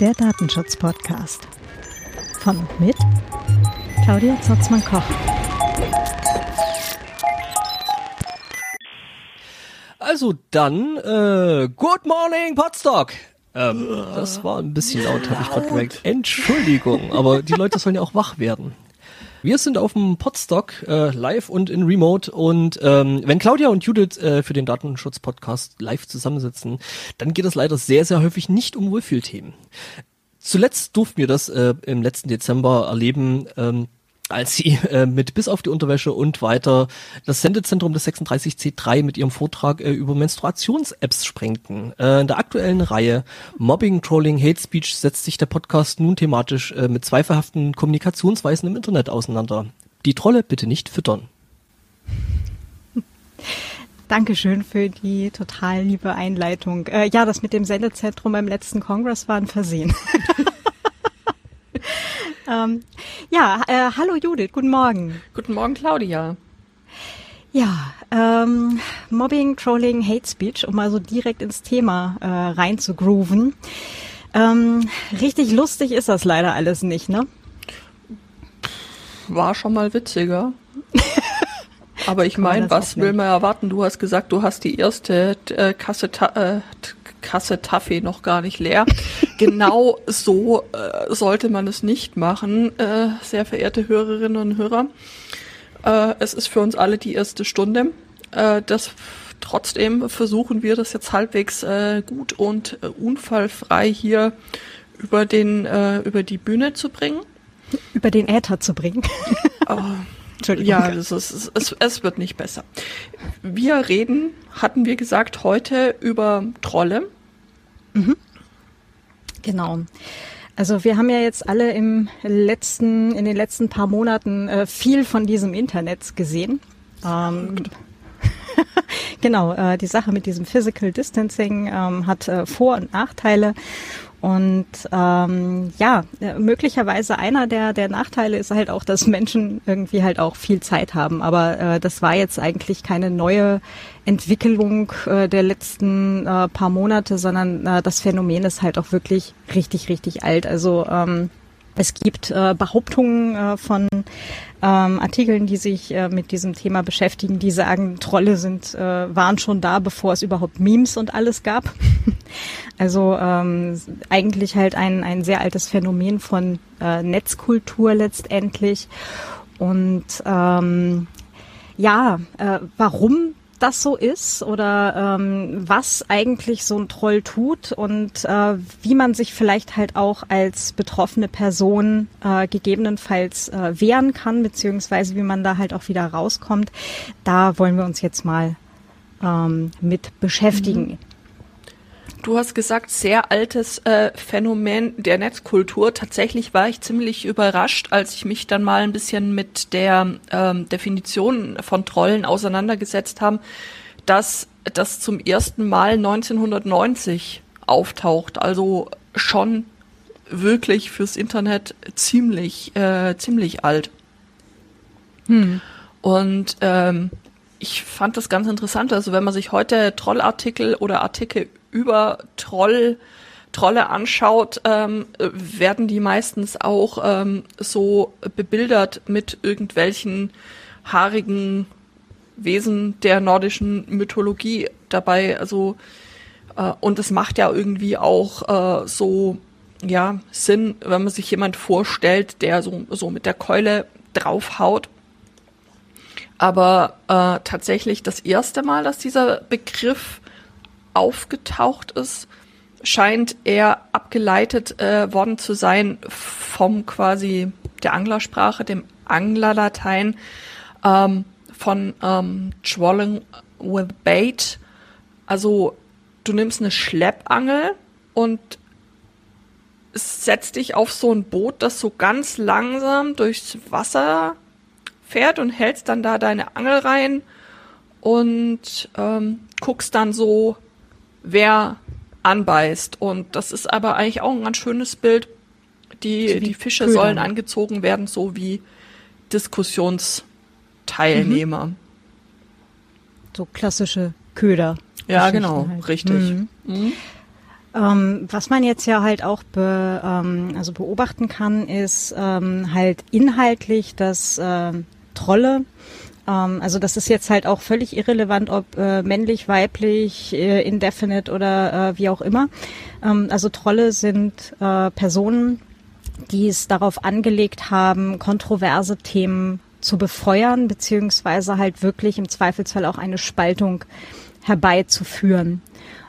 Der Datenschutz-Podcast. Von und mit Claudia Zotzmann-Koch. Also dann, äh, Good Morning Podstock! Ähm, das war ein bisschen laut, habe ich gerade gemerkt. Entschuldigung, aber die Leute sollen ja auch wach werden. Wir sind auf dem Podstock äh, live und in Remote und ähm, wenn Claudia und Judith äh, für den Datenschutz-Podcast live zusammensitzen, dann geht es leider sehr, sehr häufig nicht um Wohlfühlthemen. Zuletzt durften wir das äh, im letzten Dezember erleben, ähm, als sie äh, mit bis auf die Unterwäsche und weiter das Sendezentrum des 36C3 mit ihrem Vortrag äh, über Menstruations-Apps sprengten. Äh, in der aktuellen Reihe Mobbing, Trolling, Hate Speech setzt sich der Podcast nun thematisch äh, mit zweifelhaften Kommunikationsweisen im Internet auseinander. Die Trolle bitte nicht füttern. Dankeschön für die total liebe Einleitung. Äh, ja, das mit dem Sendezentrum beim letzten Kongress war ein Versehen. ähm, ja, äh, hallo Judith, guten Morgen. Guten Morgen, Claudia. Ja, ähm, Mobbing, Trolling, Hate Speech, um mal so direkt ins Thema äh, rein zu grooven. Ähm, richtig lustig ist das leider alles nicht, ne? War schon mal witziger. Aber ich meine, was will man erwarten? Du hast gesagt, du hast die erste äh, Kasse, äh, Kasse Taffee noch gar nicht leer. genau so äh, sollte man es nicht machen, äh, sehr verehrte Hörerinnen und Hörer. Äh, es ist für uns alle die erste Stunde. Äh, das trotzdem versuchen wir das jetzt halbwegs äh, gut und äh, unfallfrei hier über den über die Bühne zu bringen. Über den Äther zu bringen. oh. Ja, das ist, es, es wird nicht besser. Wir reden, hatten wir gesagt, heute über Trolle. Mhm. Genau. Also wir haben ja jetzt alle im letzten, in den letzten paar Monaten äh, viel von diesem Internet gesehen. Ähm, genau, äh, die Sache mit diesem Physical Distancing ähm, hat äh, Vor- und Nachteile. Und ähm, ja, möglicherweise einer der, der Nachteile ist halt auch, dass Menschen irgendwie halt auch viel Zeit haben. Aber äh, das war jetzt eigentlich keine neue Entwicklung äh, der letzten äh, paar Monate, sondern äh, das Phänomen ist halt auch wirklich richtig, richtig alt. Also ähm, es gibt äh, Behauptungen äh, von ähm, Artikeln, die sich äh, mit diesem Thema beschäftigen, die sagen, Trolle sind äh, waren schon da, bevor es überhaupt Memes und alles gab. also ähm, eigentlich halt ein ein sehr altes Phänomen von äh, Netzkultur letztendlich. Und ähm, ja, äh, warum das so ist oder ähm, was eigentlich so ein Troll tut und äh, wie man sich vielleicht halt auch als betroffene Person äh, gegebenenfalls äh, wehren kann, beziehungsweise wie man da halt auch wieder rauskommt. Da wollen wir uns jetzt mal ähm, mit beschäftigen. Mhm. Du hast gesagt, sehr altes äh, Phänomen der Netzkultur. Tatsächlich war ich ziemlich überrascht, als ich mich dann mal ein bisschen mit der ähm, Definition von Trollen auseinandergesetzt habe, dass das zum ersten Mal 1990 auftaucht. Also schon wirklich fürs Internet ziemlich, äh, ziemlich alt. Hm. Und ähm, ich fand das ganz interessant. Also wenn man sich heute Trollartikel oder Artikel über Troll, Trolle anschaut, ähm, werden die meistens auch ähm, so bebildert mit irgendwelchen haarigen Wesen der nordischen Mythologie dabei. Also äh, und es macht ja irgendwie auch äh, so ja Sinn, wenn man sich jemand vorstellt, der so so mit der Keule draufhaut. Aber äh, tatsächlich das erste Mal, dass dieser Begriff aufgetaucht ist, scheint er abgeleitet äh, worden zu sein vom quasi der Anglersprache, dem Anglerlatein, ähm, von ähm, Trolling with Bait. Also du nimmst eine Schleppangel und setzt dich auf so ein Boot, das so ganz langsam durchs Wasser fährt und hältst dann da deine Angel rein und ähm, guckst dann so wer anbeißt. Und das ist aber eigentlich auch ein ganz schönes Bild. Die, die Fische Köder. sollen angezogen werden, so wie Diskussionsteilnehmer. Mhm. So klassische Köder. Ja, genau, halt. richtig. Mhm. Mhm. Ähm, was man jetzt ja halt auch be, ähm, also beobachten kann, ist ähm, halt inhaltlich, dass äh, Trolle ähm, also das ist jetzt halt auch völlig irrelevant, ob äh, männlich, weiblich, äh, indefinite oder äh, wie auch immer. Ähm, also Trolle sind äh, Personen, die es darauf angelegt haben, kontroverse Themen zu befeuern, beziehungsweise halt wirklich im Zweifelsfall auch eine Spaltung herbeizuführen.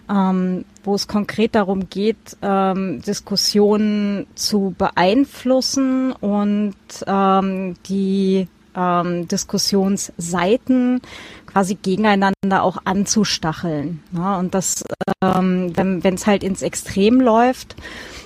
Ähm, wo es konkret darum geht, ähm, Diskussionen zu beeinflussen und ähm, die ähm, Diskussionsseiten quasi gegeneinander auch anzustacheln. Ja, und das, ähm, wenn es halt ins Extrem läuft,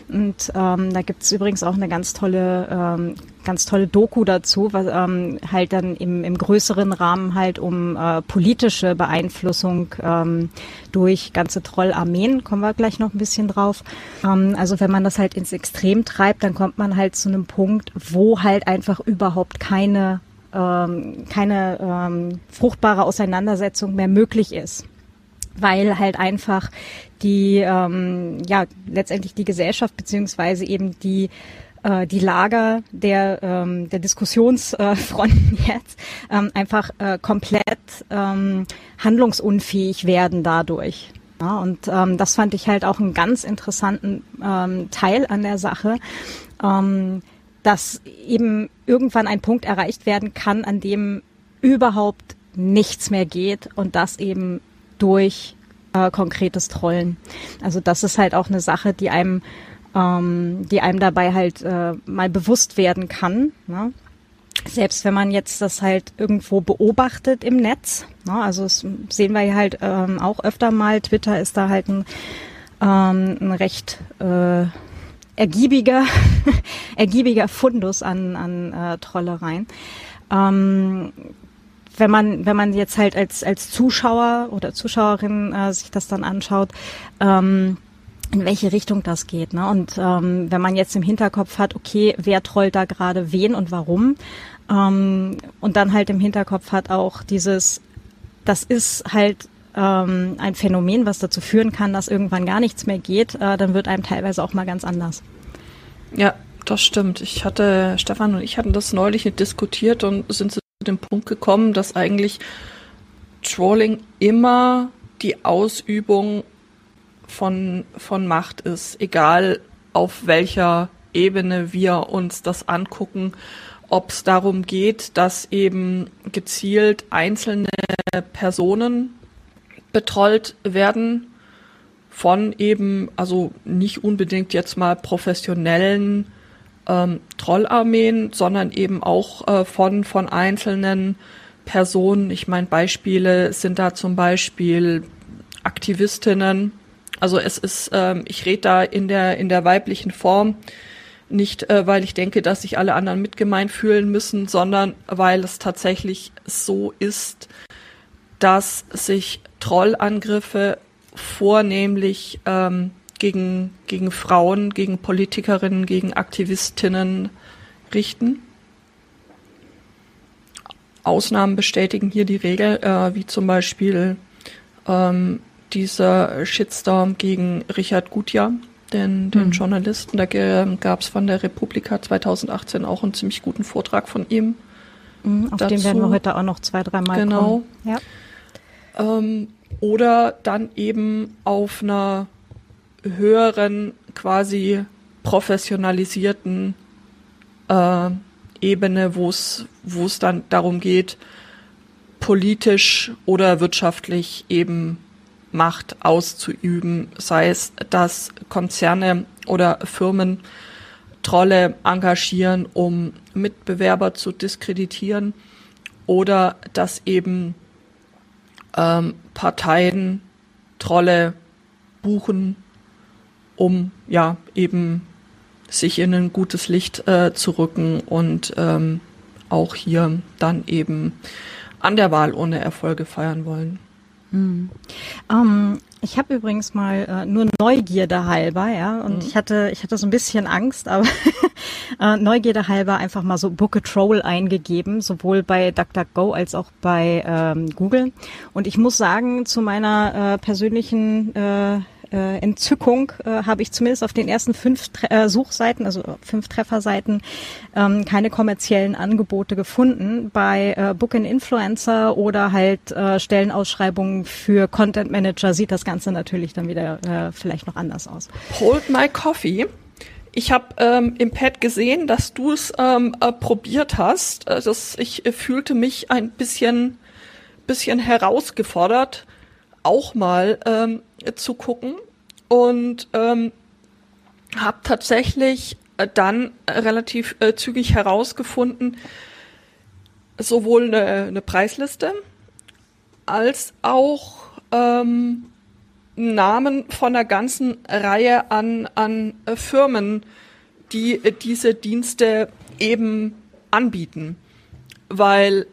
und ähm, da gibt's übrigens auch eine ganz tolle, ähm, ganz tolle Doku dazu, was ähm, halt dann im, im größeren Rahmen halt um äh, politische Beeinflussung ähm, durch ganze Trollarmeen, kommen wir gleich noch ein bisschen drauf. Ähm, also wenn man das halt ins Extrem treibt, dann kommt man halt zu einem Punkt, wo halt einfach überhaupt keine ähm, keine ähm, fruchtbare Auseinandersetzung mehr möglich ist weil halt einfach die ähm, ja letztendlich die Gesellschaft beziehungsweise eben die äh, die Lager der ähm, der Diskussionsfronten äh, jetzt ähm, einfach äh, komplett ähm, handlungsunfähig werden dadurch. Ja, und ähm, das fand ich halt auch einen ganz interessanten ähm, Teil an der Sache. Ähm, dass eben irgendwann ein Punkt erreicht werden kann, an dem überhaupt nichts mehr geht und das eben durch äh, konkretes Trollen. Also das ist halt auch eine Sache, die einem, ähm, die einem dabei halt äh, mal bewusst werden kann. Ne? Selbst wenn man jetzt das halt irgendwo beobachtet im Netz, ne? also das sehen wir halt ähm, auch öfter mal. Twitter ist da halt ein, ähm, ein recht äh, ergiebiger, ergiebiger Fundus an, an äh, Trollereien. Ähm, wenn man, wenn man jetzt halt als, als Zuschauer oder Zuschauerin äh, sich das dann anschaut, ähm, in welche Richtung das geht. Ne? Und ähm, wenn man jetzt im Hinterkopf hat, okay, wer trollt da gerade wen und warum, ähm, und dann halt im Hinterkopf hat auch dieses, das ist halt ähm, ein Phänomen, was dazu führen kann, dass irgendwann gar nichts mehr geht, äh, dann wird einem teilweise auch mal ganz anders. Ja, das stimmt. Ich hatte, Stefan und ich hatten das neulich diskutiert und sind zu dem Punkt gekommen, dass eigentlich Trolling immer die Ausübung von, von Macht ist, egal auf welcher Ebene wir uns das angucken, ob es darum geht, dass eben gezielt einzelne Personen betrollt werden von eben, also nicht unbedingt jetzt mal professionellen ähm, Trollarmeen, sondern eben auch äh, von, von einzelnen Personen. Ich meine, Beispiele sind da zum Beispiel Aktivistinnen. Also es ist, ähm, ich rede da in der, in der weiblichen Form, nicht äh, weil ich denke, dass sich alle anderen mitgemeint fühlen müssen, sondern weil es tatsächlich so ist, dass sich Trollangriffe vornehmlich ähm, gegen, gegen Frauen, gegen Politikerinnen, gegen Aktivistinnen richten. Ausnahmen bestätigen hier die Regel, äh, wie zum Beispiel ähm, dieser Shitstorm gegen Richard Gutjahr, den, den mhm. Journalisten. Da gab es von der Republika 2018 auch einen ziemlich guten Vortrag von ihm. Mhm, auf dazu. den werden wir heute auch noch zwei, dreimal genau. kommen. Genau. Ja. Ähm, oder dann eben auf einer höheren, quasi professionalisierten äh, Ebene, wo es wo es dann darum geht, politisch oder wirtschaftlich eben Macht auszuüben, sei es, dass Konzerne oder Firmen Trolle engagieren, um Mitbewerber zu diskreditieren oder dass eben ähm, Parteien Trolle buchen, um ja eben sich in ein gutes Licht äh, zu rücken und ähm, auch hier dann eben an der Wahl ohne Erfolge feiern wollen. Mhm. Um, ich habe übrigens mal äh, nur Neugierde halber, ja, und mhm. ich hatte ich hatte so ein bisschen Angst, aber äh, Neugierde halber einfach mal so Book a Troll eingegeben, sowohl bei DuckDuckGo als auch bei ähm, Google. Und ich muss sagen, zu meiner äh, persönlichen äh, äh, Entzückung äh, habe ich zumindest auf den ersten fünf Tre äh, Suchseiten, also fünf Trefferseiten, ähm, keine kommerziellen Angebote gefunden. Bei äh, Book and Influencer oder halt äh, Stellenausschreibungen für Content Manager sieht das Ganze natürlich dann wieder äh, vielleicht noch anders aus. Hold my coffee. Ich habe ähm, im Pad gesehen, dass du es ähm, äh, probiert hast. Äh, das, ich äh, fühlte mich ein bisschen, bisschen herausgefordert, auch mal ähm, zu gucken und ähm, habe tatsächlich äh, dann relativ äh, zügig herausgefunden, sowohl eine, eine Preisliste als auch ähm, Namen von einer ganzen Reihe an, an äh, Firmen, die äh, diese Dienste eben anbieten. Weil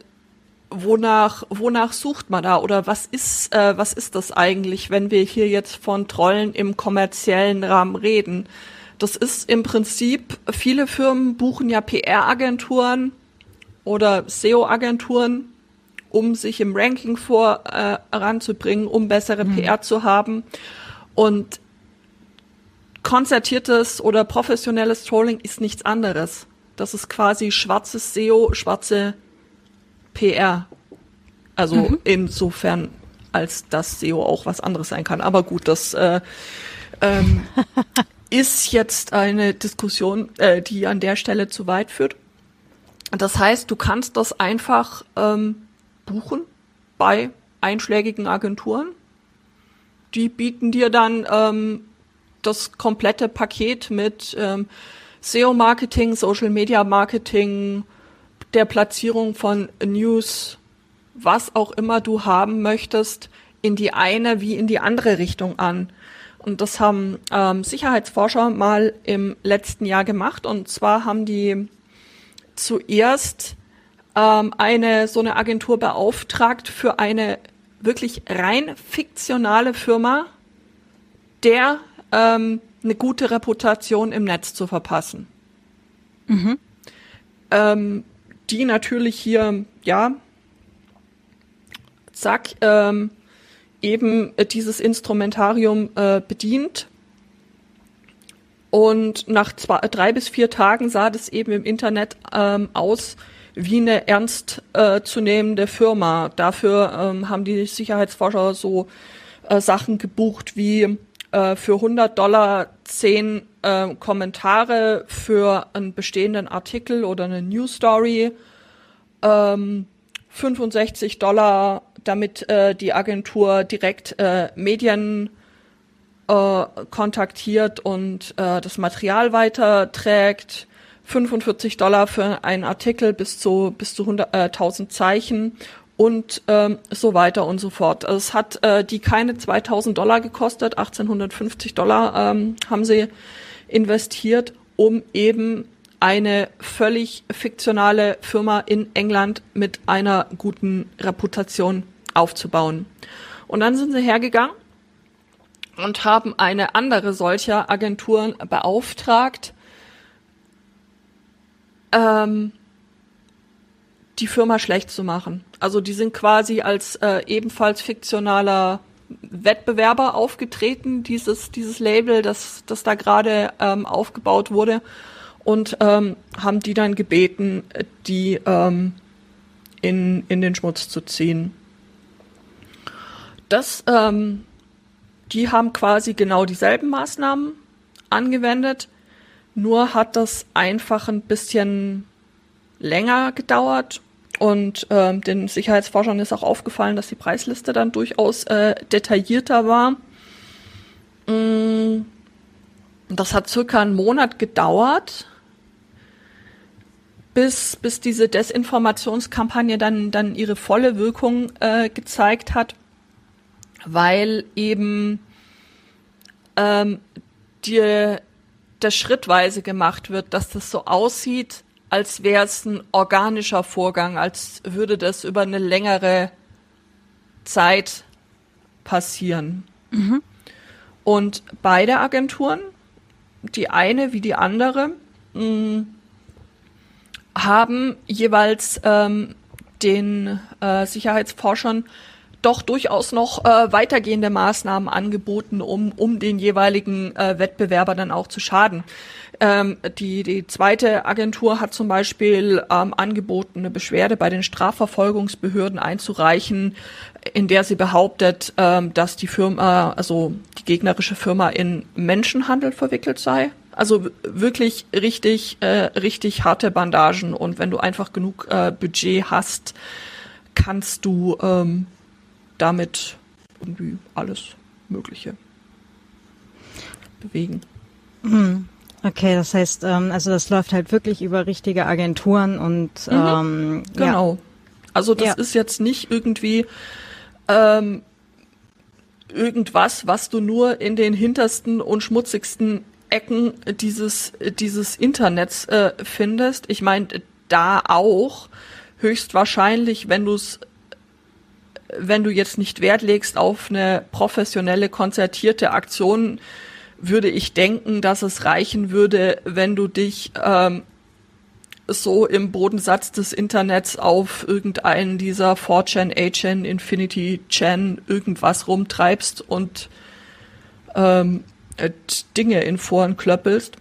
wonach, wonach sucht man da oder was ist, äh, was ist das eigentlich, wenn wir hier jetzt von Trollen im kommerziellen Rahmen reden? Das ist im Prinzip, viele Firmen buchen ja PR-Agenturen oder SEO-Agenturen, um sich im Ranking voranzubringen, äh, um bessere mhm. PR zu haben. Und konzertiertes oder professionelles Trolling ist nichts anderes. Das ist quasi schwarzes SEO, schwarze PR. Also mhm. insofern, als dass SEO auch was anderes sein kann. Aber gut, das äh, ähm, ist jetzt eine Diskussion, äh, die an der Stelle zu weit führt. Das heißt, du kannst das einfach ähm, buchen bei einschlägigen Agenturen. Die bieten dir dann ähm, das komplette Paket mit ähm, SEO-Marketing, Social-Media-Marketing, der Platzierung von News, was auch immer du haben möchtest, in die eine wie in die andere Richtung an. Und das haben ähm, Sicherheitsforscher mal im letzten Jahr gemacht. Und zwar haben die zuerst ähm, eine so eine Agentur beauftragt für eine wirklich rein fiktionale Firma, der ähm, eine gute Reputation im Netz zu verpassen. Mhm. Ähm, die natürlich hier, ja, zack, ähm, eben dieses Instrumentarium äh, bedient. Und nach zwei, drei bis vier Tagen sah das eben im Internet ähm, aus wie eine ernst äh, Firma. Dafür ähm, haben die Sicherheitsforscher so äh, Sachen gebucht wie äh, für 100 Dollar zehn äh, Kommentare für einen bestehenden Artikel oder eine News Story, ähm, 65 Dollar, damit äh, die Agentur direkt äh, Medien kontaktiert und das Material weiterträgt, 45 Dollar für einen Artikel bis zu bis zu 100, äh, 1000 Zeichen und ähm, so weiter und so fort. Also es hat äh, die keine 2000 Dollar gekostet, 1850 Dollar ähm, haben sie investiert, um eben eine völlig fiktionale Firma in England mit einer guten Reputation aufzubauen. Und dann sind sie hergegangen und haben eine andere solcher Agenturen beauftragt, ähm, die Firma schlecht zu machen. Also die sind quasi als äh, ebenfalls fiktionaler Wettbewerber aufgetreten, dieses, dieses Label, das, das da gerade ähm, aufgebaut wurde und ähm, haben die dann gebeten, die ähm, in, in den Schmutz zu ziehen. Das, ähm, die haben quasi genau dieselben Maßnahmen angewendet, nur hat das einfach ein bisschen länger gedauert und ähm, den Sicherheitsforschern ist auch aufgefallen, dass die Preisliste dann durchaus äh, detaillierter war. Mm, das hat circa einen Monat gedauert, bis, bis diese Desinformationskampagne dann, dann ihre volle Wirkung äh, gezeigt hat, weil eben ähm, die, das schrittweise gemacht wird, dass das so aussieht, als wäre es ein organischer Vorgang, als würde das über eine längere Zeit passieren. Mhm. Und beide Agenturen, die eine wie die andere, mh, mm, haben jeweils ähm, den äh, Sicherheitsforschern doch durchaus noch äh, weitergehende Maßnahmen angeboten, um, um den jeweiligen äh, Wettbewerber dann auch zu schaden. Ähm, die, die zweite Agentur hat zum Beispiel ähm, angeboten, eine Beschwerde bei den Strafverfolgungsbehörden einzureichen, in der sie behauptet, ähm, dass die Firma, also die gegnerische Firma in Menschenhandel verwickelt sei. Also wirklich richtig, äh, richtig harte Bandagen. Und wenn du einfach genug äh, Budget hast, kannst du ähm, damit irgendwie alles Mögliche bewegen. Hm. Okay, das heißt, ähm, also das läuft halt wirklich über richtige Agenturen und mhm. ähm, genau. Ja. Also das ja. ist jetzt nicht irgendwie ähm, irgendwas, was du nur in den hintersten und schmutzigsten Ecken dieses dieses Internets äh, findest. Ich meine, da auch höchstwahrscheinlich, wenn du es wenn du jetzt nicht Wert legst auf eine professionelle, konzertierte Aktion, würde ich denken, dass es reichen würde, wenn du dich ähm, so im Bodensatz des Internets auf irgendeinen dieser 4chan, 8chan, Infinity Chan irgendwas rumtreibst und ähm, Dinge in Foren klöppelst.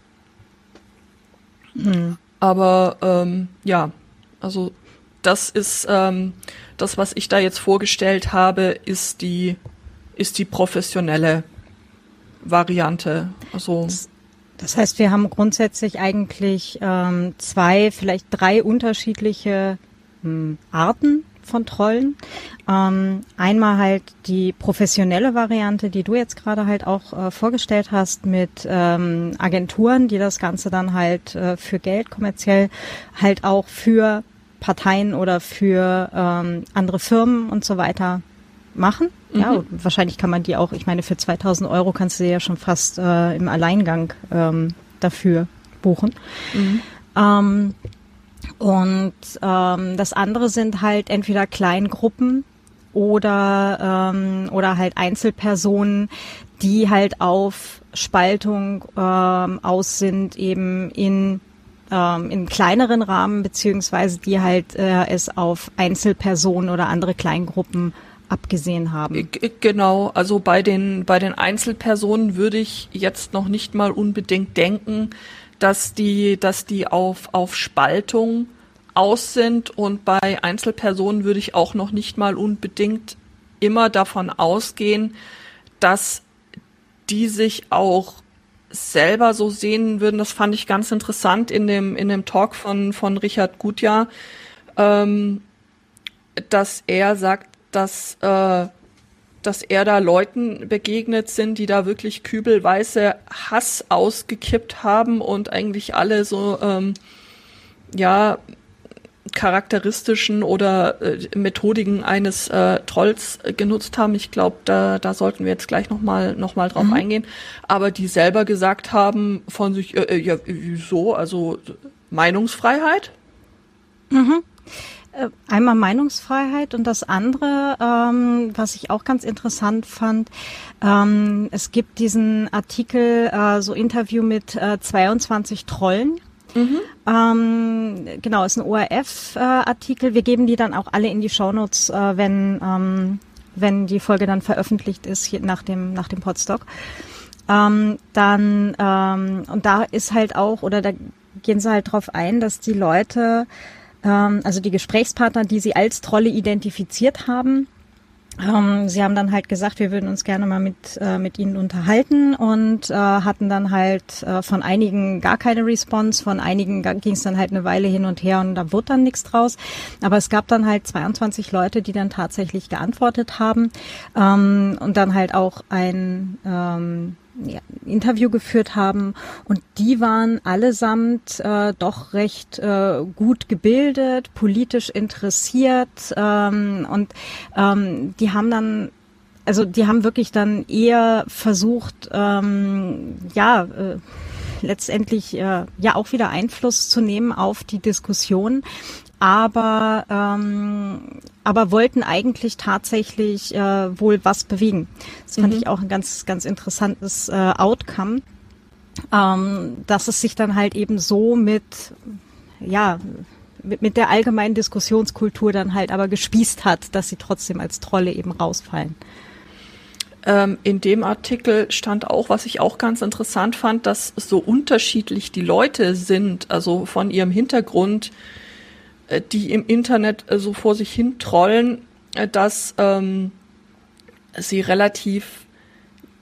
Hm. Aber ähm, ja, also das ist ähm, das, was ich da jetzt vorgestellt habe, ist die, ist die professionelle Variante. Also das heißt, wir haben grundsätzlich eigentlich ähm, zwei, vielleicht drei unterschiedliche ähm, Arten von Trollen. Ähm, einmal halt die professionelle Variante, die du jetzt gerade halt auch äh, vorgestellt hast, mit ähm, Agenturen, die das Ganze dann halt äh, für Geld kommerziell halt auch für Parteien oder für ähm, andere Firmen und so weiter machen. Mhm. Ja, wahrscheinlich kann man die auch, ich meine, für 2000 Euro kannst du sie ja schon fast äh, im Alleingang ähm, dafür buchen. Mhm. Ähm, und ähm, das andere sind halt entweder Kleingruppen oder ähm, oder halt Einzelpersonen, die halt auf Spaltung ähm, aus sind, eben in ähm, in kleineren Rahmen, beziehungsweise die halt äh, es auf Einzelpersonen oder andere Kleingruppen abgesehen haben. Genau, also bei den, bei den Einzelpersonen würde ich jetzt noch nicht mal unbedingt denken, dass die, dass die auf, auf Spaltung aus sind und bei Einzelpersonen würde ich auch noch nicht mal unbedingt immer davon ausgehen, dass die sich auch selber so sehen würden, das fand ich ganz interessant in dem, in dem Talk von, von Richard Gutjahr, ähm, dass er sagt, dass, äh, dass er da Leuten begegnet sind, die da wirklich kübelweise Hass ausgekippt haben und eigentlich alle so, ähm, ja, charakteristischen oder äh, Methodiken eines äh, Trolls äh, genutzt haben. Ich glaube, da, da sollten wir jetzt gleich nochmal noch mal drauf mhm. eingehen. Aber die selber gesagt haben von sich, äh, äh, ja, wieso? Also Meinungsfreiheit? Mhm. Äh, einmal Meinungsfreiheit und das andere, ähm, was ich auch ganz interessant fand, ähm, es gibt diesen Artikel, äh, so Interview mit äh, 22 Trollen Mhm. Ähm, genau, ist ein ORF-Artikel. Wir geben die dann auch alle in die Shownotes, äh, wenn, ähm, wenn die Folge dann veröffentlicht ist, hier nach dem, nach dem Podstock. Ähm, dann, ähm, und da ist halt auch, oder da gehen sie halt drauf ein, dass die Leute, ähm, also die Gesprächspartner, die sie als Trolle identifiziert haben, ähm, sie haben dann halt gesagt, wir würden uns gerne mal mit, äh, mit ihnen unterhalten und äh, hatten dann halt äh, von einigen gar keine Response, von einigen ging es dann halt eine Weile hin und her und da wurde dann nichts draus. Aber es gab dann halt 22 Leute, die dann tatsächlich geantwortet haben ähm, und dann halt auch ein ähm, ja, Interview geführt haben. Und die waren allesamt äh, doch recht äh, gut gebildet, politisch interessiert ähm, und ähm, die haben dann also die haben wirklich dann eher versucht, ähm, ja, äh, letztendlich äh, ja auch wieder Einfluss zu nehmen auf die Diskussion, aber ähm, aber wollten eigentlich tatsächlich äh, wohl was bewegen. Das fand mhm. ich auch ein ganz ganz interessantes äh, Outcome, ähm, dass es sich dann halt eben so mit ja mit, mit der allgemeinen Diskussionskultur dann halt aber gespießt hat, dass sie trotzdem als Trolle eben rausfallen. Ähm, in dem Artikel stand auch, was ich auch ganz interessant fand, dass so unterschiedlich die Leute sind, also von ihrem Hintergrund, die im Internet äh, so vor sich hin trollen, äh, dass ähm, sie relativ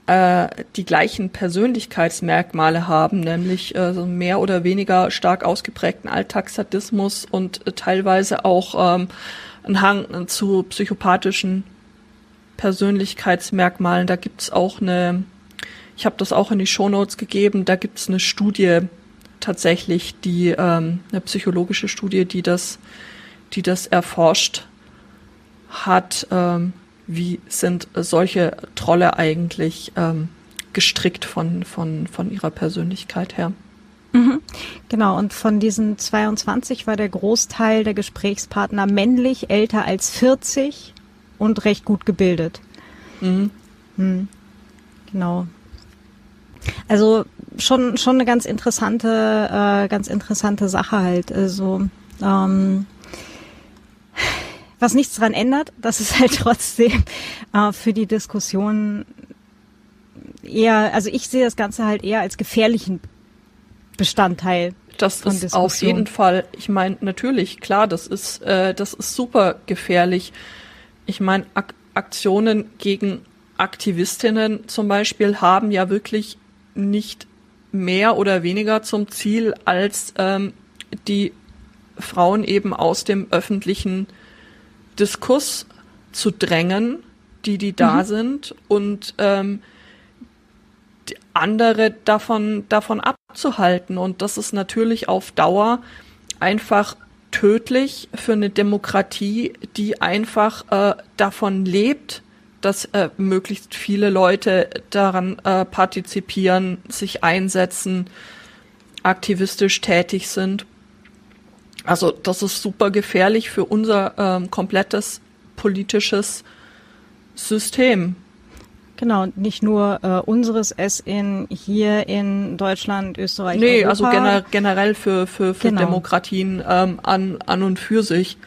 äh, die gleichen Persönlichkeitsmerkmale haben, nämlich äh, so mehr oder weniger stark ausgeprägten Alltagssadismus und äh, teilweise auch ähm, einen Hang zu psychopathischen Persönlichkeitsmerkmalen. Da gibt's auch eine, ich habe das auch in die Shownotes gegeben, da gibt's eine Studie tatsächlich, die ähm, eine psychologische Studie, die das, die das erforscht hat. Ähm, wie sind solche Trolle eigentlich ähm, gestrickt von, von, von ihrer Persönlichkeit her. Mhm. Genau, und von diesen 22 war der Großteil der Gesprächspartner männlich, älter als 40 und recht gut gebildet. Mhm. Mhm. Genau. Also schon schon eine ganz interessante äh, ganz interessante Sache halt. Also ähm, was nichts dran ändert, dass es halt trotzdem äh, für die Diskussion eher, also ich sehe das Ganze halt eher als gefährlichen Bestandteil. Das ist Diskussion. auf jeden Fall, ich meine, natürlich, klar, das ist, äh, das ist super gefährlich. Ich meine, Ak Aktionen gegen Aktivistinnen zum Beispiel haben ja wirklich nicht mehr oder weniger zum Ziel, als ähm, die Frauen eben aus dem öffentlichen Diskurs zu drängen, die, die da mhm. sind und ähm, andere davon, davon abzuhalten. Und das ist natürlich auf Dauer einfach tödlich für eine Demokratie, die einfach äh, davon lebt, dass äh, möglichst viele Leute daran äh, partizipieren, sich einsetzen, aktivistisch tätig sind. Also das ist super gefährlich für unser ähm, komplettes politisches System. Genau, nicht nur äh, unseres es in hier in Deutschland, Österreich. Nee, Europa. also gener generell für, für, für genau. Demokratien ähm, an, an und für sich.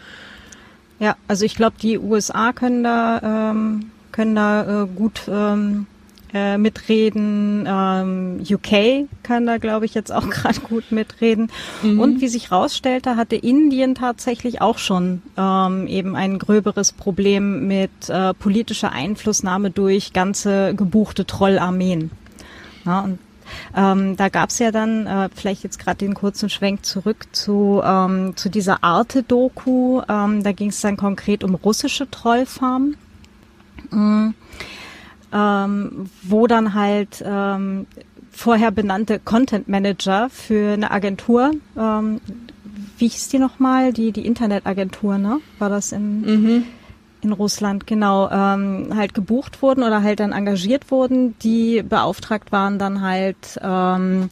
Ja, also ich glaube, die USA können da ähm, können da äh, gut ähm, äh, mitreden. Ähm, UK kann da, glaube ich, jetzt auch gerade gut mitreden. Mhm. Und wie sich rausstellte, hatte Indien tatsächlich auch schon ähm, eben ein gröberes Problem mit äh, politischer Einflussnahme durch ganze gebuchte Trollarmeen. Ja, und ähm, da gab's ja dann äh, vielleicht jetzt gerade den kurzen Schwenk zurück zu, ähm, zu dieser Arte-Doku. Ähm, da ging es dann konkret um russische Trollfarmen. Ähm, wo dann halt ähm, vorher benannte Content Manager für eine Agentur, ähm, wie hieß die nochmal? Die, die Internetagentur, ne? War das in, mhm. in Russland, genau, ähm, halt gebucht wurden oder halt dann engagiert wurden, die beauftragt waren, dann halt ähm,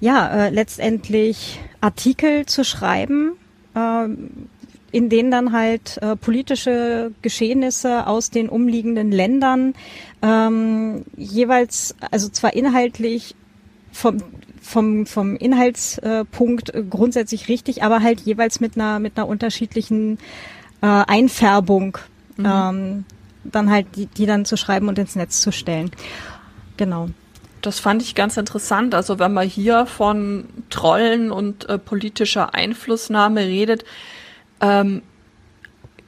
ja, äh, letztendlich Artikel zu schreiben, ähm, in denen dann halt äh, politische Geschehnisse aus den umliegenden Ländern ähm, jeweils, also zwar inhaltlich vom vom vom Inhaltspunkt äh, grundsätzlich richtig, aber halt jeweils mit einer mit einer unterschiedlichen äh, Einfärbung mhm. ähm, dann halt die, die dann zu schreiben und ins Netz zu stellen. Genau. Das fand ich ganz interessant. Also wenn man hier von Trollen und äh, politischer Einflussnahme redet, ähm,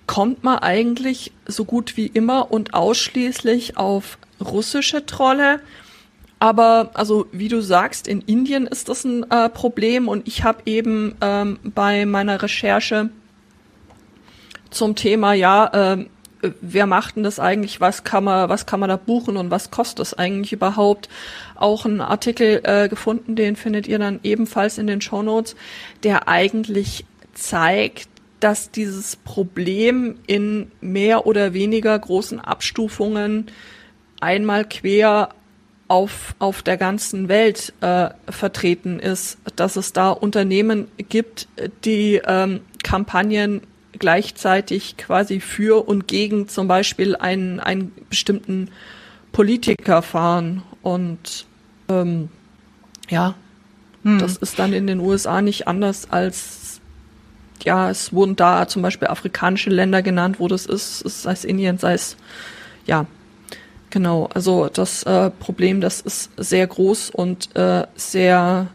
kommt man eigentlich so gut wie immer und ausschließlich auf russische Trolle. Aber also wie du sagst, in Indien ist das ein äh, Problem. Und ich habe eben ähm, bei meiner Recherche zum Thema, ja, äh, wer macht denn das eigentlich, was kann man, was kann man da buchen und was kostet das eigentlich überhaupt, auch einen Artikel äh, gefunden, den findet ihr dann ebenfalls in den Show Notes, der eigentlich zeigt, dass dieses Problem in mehr oder weniger großen Abstufungen einmal quer auf, auf der ganzen Welt äh, vertreten ist, dass es da Unternehmen gibt, die ähm, Kampagnen gleichzeitig quasi für und gegen zum Beispiel einen, einen bestimmten Politiker fahren. Und ähm, ja, hm. das ist dann in den USA nicht anders als ja, es wurden da zum Beispiel afrikanische Länder genannt, wo das ist, sei es Indien, sei es, ja, genau. Also das äh, Problem, das ist sehr groß und äh, sehr,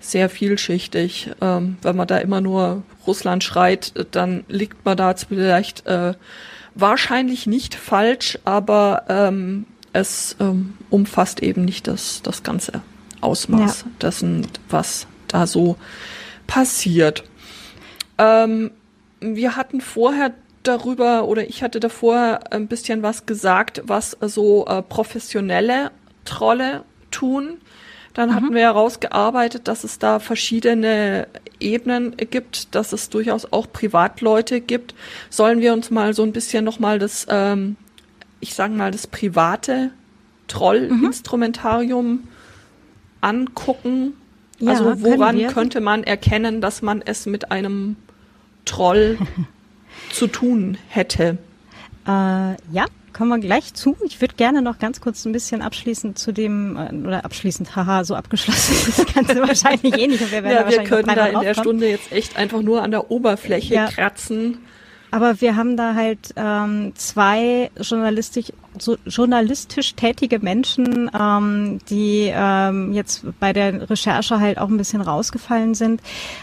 sehr vielschichtig. Ähm, wenn man da immer nur Russland schreit, dann liegt man da vielleicht äh, wahrscheinlich nicht falsch, aber ähm, es ähm, umfasst eben nicht das, das ganze Ausmaß ja. dessen, was da so passiert. Ähm, wir hatten vorher darüber oder ich hatte davor ein bisschen was gesagt, was so äh, professionelle Trolle tun. Dann mhm. hatten wir herausgearbeitet, dass es da verschiedene Ebenen gibt, dass es durchaus auch Privatleute gibt. Sollen wir uns mal so ein bisschen nochmal das, ähm, ich sage mal, das private Trollinstrumentarium mhm. angucken? Ja, also woran könnte man erkennen, dass man es mit einem Troll zu tun hätte? Äh, ja, kommen wir gleich zu. Ich würde gerne noch ganz kurz ein bisschen abschließend zu dem, äh, oder abschließend, haha, so abgeschlossen ist das Ganze wahrscheinlich eh nicht. wir, ja, wir können da in der Stunde jetzt echt einfach nur an der Oberfläche ja. kratzen. Aber wir haben da halt ähm, zwei journalistisch, so, journalistisch tätige Menschen, ähm, die ähm, jetzt bei der Recherche halt auch ein bisschen rausgefallen sind.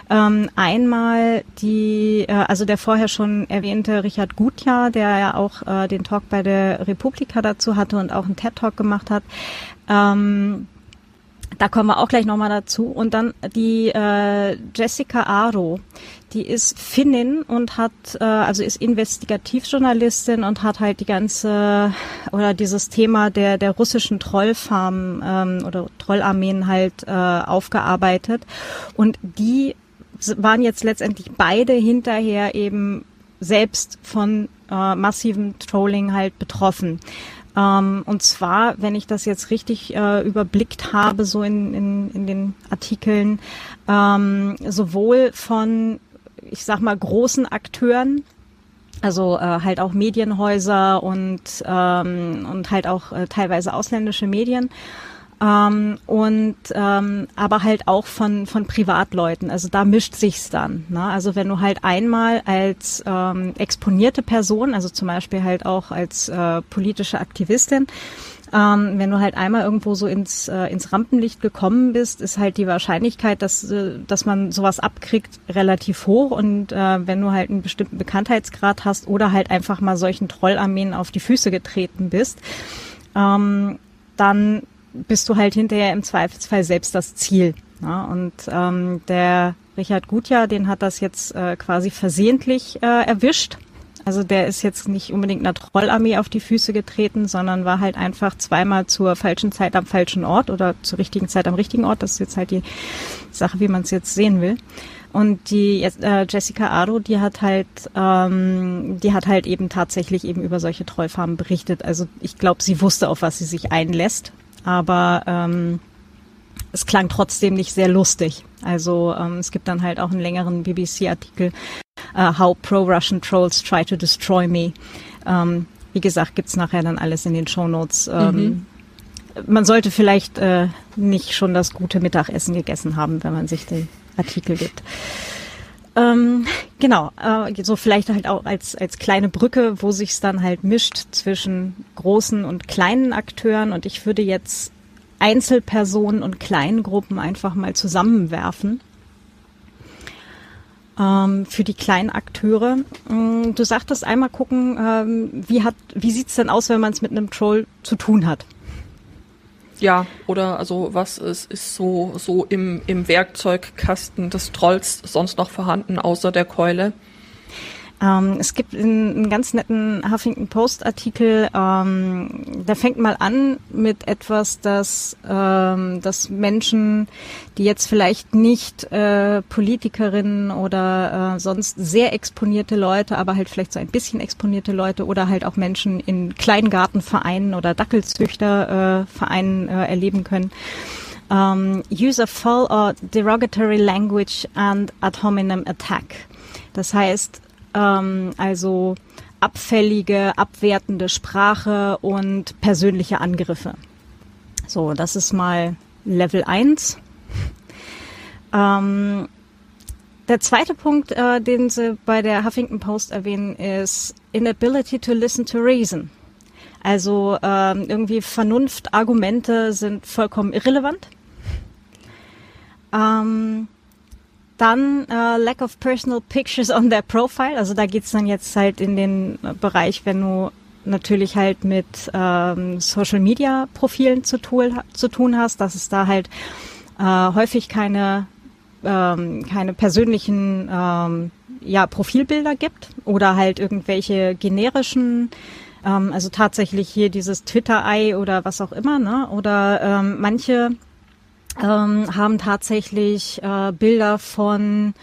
Ähm, einmal die, äh, also der vorher schon erwähnte Richard Gutjahr, der ja auch äh, den Talk bei der Republika dazu hatte und auch einen TED-Talk gemacht hat. Ähm, da kommen wir auch gleich nochmal dazu. Und dann die äh, Jessica Aro, die ist Finnin und hat, äh, also ist Investigativjournalistin und hat halt die ganze oder dieses Thema der der russischen Trollfarmen ähm, oder Trollarmeen halt äh, aufgearbeitet. Und die waren jetzt letztendlich beide hinterher eben selbst von äh, massivem Trolling halt betroffen. Ähm, und zwar, wenn ich das jetzt richtig äh, überblickt habe, so in, in, in den Artikeln, ähm, sowohl von, ich sag mal, großen Akteuren, also äh, halt auch Medienhäuser und, ähm, und halt auch äh, teilweise ausländische Medien, ähm, und ähm, aber halt auch von von Privatleuten. Also da mischt sich's dann. Ne? Also wenn du halt einmal als ähm, exponierte Person, also zum Beispiel halt auch als äh, politische Aktivistin, ähm, wenn du halt einmal irgendwo so ins, äh, ins Rampenlicht gekommen bist, ist halt die Wahrscheinlichkeit, dass, äh, dass man sowas abkriegt, relativ hoch. Und äh, wenn du halt einen bestimmten Bekanntheitsgrad hast oder halt einfach mal solchen Trollarmeen auf die Füße getreten bist, ähm, dann bist du halt hinterher im Zweifelsfall selbst das Ziel. Ja, und ähm, der Richard Gutjahr, den hat das jetzt äh, quasi versehentlich äh, erwischt. Also der ist jetzt nicht unbedingt einer Trollarmee auf die Füße getreten, sondern war halt einfach zweimal zur falschen Zeit am falschen Ort oder zur richtigen Zeit am richtigen Ort. Das ist jetzt halt die Sache, wie man es jetzt sehen will. Und die äh, Jessica Aro, die hat halt, ähm, die hat halt eben tatsächlich eben über solche Trollfarmen berichtet. Also ich glaube, sie wusste, auf was sie sich einlässt aber ähm, es klang trotzdem nicht sehr lustig. Also ähm, es gibt dann halt auch einen längeren BBC-Artikel, uh, How Pro-Russian Trolls Try to Destroy Me. Ähm, wie gesagt, gibt's nachher dann alles in den Show Notes. Ähm, mhm. Man sollte vielleicht äh, nicht schon das gute Mittagessen gegessen haben, wenn man sich den Artikel gibt. Ähm, genau, äh, so vielleicht halt auch als, als kleine Brücke, wo sich's dann halt mischt zwischen großen und kleinen Akteuren. Und ich würde jetzt Einzelpersonen und Kleingruppen einfach mal zusammenwerfen. Ähm, für die kleinen Akteure. Ähm, du sagtest einmal gucken, ähm, wie hat, wie sieht's denn aus, wenn man es mit einem Troll zu tun hat? Ja, oder also was ist, ist so, so im, im Werkzeugkasten des Trolls sonst noch vorhanden, außer der Keule? Ähm, es gibt einen ganz netten Huffington Post Artikel, ähm, der fängt mal an mit etwas, dass, ähm, dass Menschen, die jetzt vielleicht nicht äh, Politikerinnen oder äh, sonst sehr exponierte Leute, aber halt vielleicht so ein bisschen exponierte Leute oder halt auch Menschen in Kleingartenvereinen oder Dackelzüchtervereinen äh, erleben können. Um, use a full or derogatory language and ad hominem attack. Das heißt, ähm, also abfällige, abwertende Sprache und persönliche Angriffe. So, das ist mal Level 1. Ähm, der zweite Punkt, äh, den sie bei der Huffington Post erwähnen, ist inability to listen to reason. Also ähm, irgendwie Vernunftargumente sind vollkommen irrelevant. Ähm, dann äh, Lack of Personal Pictures on their Profile. Also da geht's dann jetzt halt in den Bereich, wenn du natürlich halt mit ähm, Social Media Profilen zu, tun, zu tun hast, dass es da halt äh, häufig keine ähm, keine persönlichen ähm, ja, Profilbilder gibt oder halt irgendwelche generischen, ähm, also tatsächlich hier dieses Twitter-Ei oder was auch immer, ne? Oder ähm, manche ähm, haben tatsächlich äh, Bilder von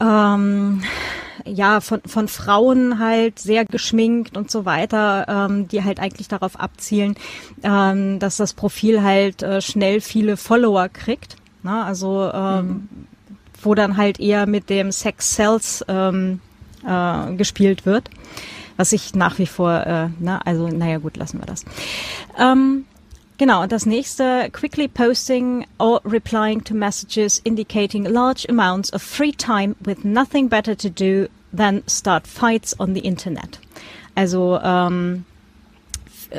ähm, ja, von, von Frauen halt sehr geschminkt und so weiter, ähm, die halt eigentlich darauf abzielen, ähm, dass das Profil halt äh, schnell viele Follower kriegt. Ne? Also ähm, mhm. wo dann halt eher mit dem Sex Cells ähm, äh, gespielt wird. Was ich nach wie vor, äh, ne, also naja gut, lassen wir das. Ähm, Genau, das nächste, quickly posting or replying to messages indicating large amounts of free time with nothing better to do than start fights on the Internet. Also ähm,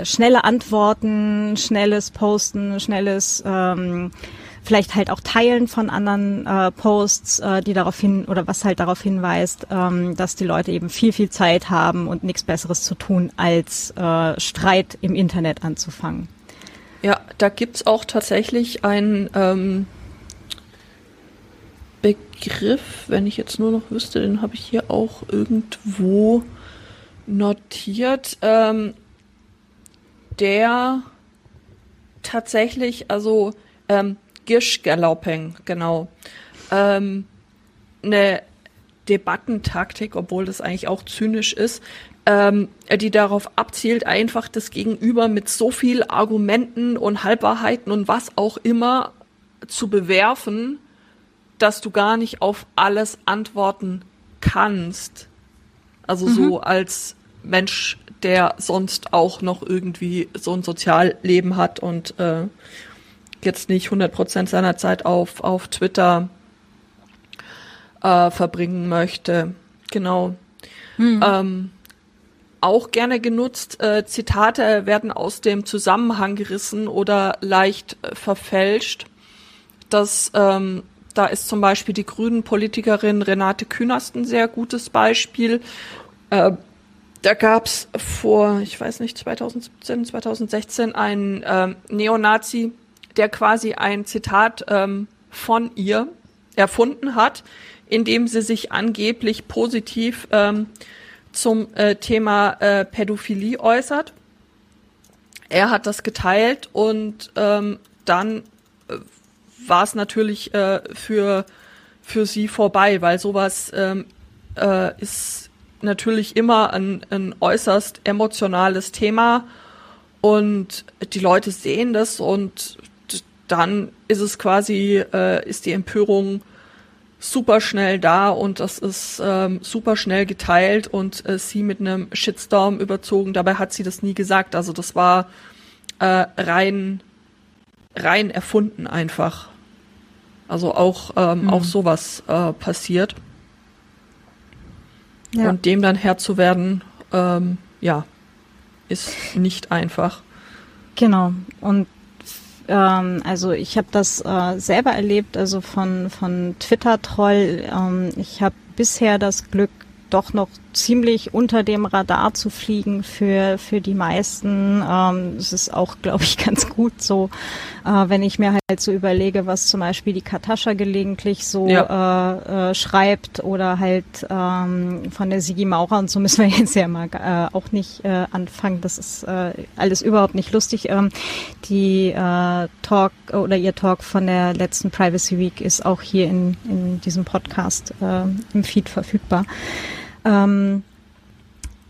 schnelle Antworten, schnelles Posten, schnelles ähm, vielleicht halt auch Teilen von anderen äh, Posts, äh, die darauf hin oder was halt darauf hinweist, ähm, dass die Leute eben viel, viel Zeit haben und nichts Besseres zu tun, als äh, Streit im Internet anzufangen. Ja, da gibt's auch tatsächlich einen ähm, Begriff, wenn ich jetzt nur noch wüsste, den habe ich hier auch irgendwo notiert, ähm, der tatsächlich, also ähm, Gish-Galloping, genau, ähm, eine Debattentaktik, obwohl das eigentlich auch zynisch ist, ähm, die darauf abzielt, einfach das Gegenüber mit so viel Argumenten und Halbwahrheiten und was auch immer zu bewerfen, dass du gar nicht auf alles antworten kannst. Also mhm. so als Mensch, der sonst auch noch irgendwie so ein Sozialleben hat und äh, jetzt nicht 100% seiner Zeit auf, auf Twitter äh, verbringen möchte. Genau. Mhm. Ähm, auch gerne genutzt. Äh, Zitate werden aus dem Zusammenhang gerissen oder leicht äh, verfälscht. Das, ähm, da ist zum Beispiel die Grünen-Politikerin Renate Künast ein sehr gutes Beispiel. Äh, da gab's vor, ich weiß nicht, 2017, 2016 einen ähm, Neonazi, der quasi ein Zitat ähm, von ihr erfunden hat, in dem sie sich angeblich positiv ähm, zum äh, Thema äh, Pädophilie äußert. Er hat das geteilt und ähm, dann äh, war es natürlich äh, für, für sie vorbei, weil sowas ähm, äh, ist natürlich immer ein, ein äußerst emotionales Thema und die Leute sehen das und dann ist es quasi, äh, ist die Empörung super schnell da und das ist ähm, super schnell geteilt und äh, sie mit einem Shitstorm überzogen. Dabei hat sie das nie gesagt. Also das war äh, rein rein erfunden einfach. Also auch ähm, mhm. auch sowas äh, passiert. Ja. Und dem dann Herr zu werden, ähm, ja, ist nicht einfach. Genau. Und ähm, also ich habe das äh, selber erlebt, also von, von Twitter-Troll. Ähm, ich habe bisher das Glück, doch noch ziemlich unter dem Radar zu fliegen für, für die meisten. Ähm, es ist auch, glaube ich, ganz gut so, äh, wenn ich mir halt so überlege, was zum Beispiel die Katascha gelegentlich so ja. äh, äh, schreibt oder halt ähm, von der Sigi Maurer und so müssen wir jetzt ja mal äh, auch nicht äh, anfangen. Das ist äh, alles überhaupt nicht lustig. Ähm, die äh, Talk oder ihr Talk von der letzten Privacy Week ist auch hier in, in diesem Podcast äh, im Feed verfügbar. Ähm,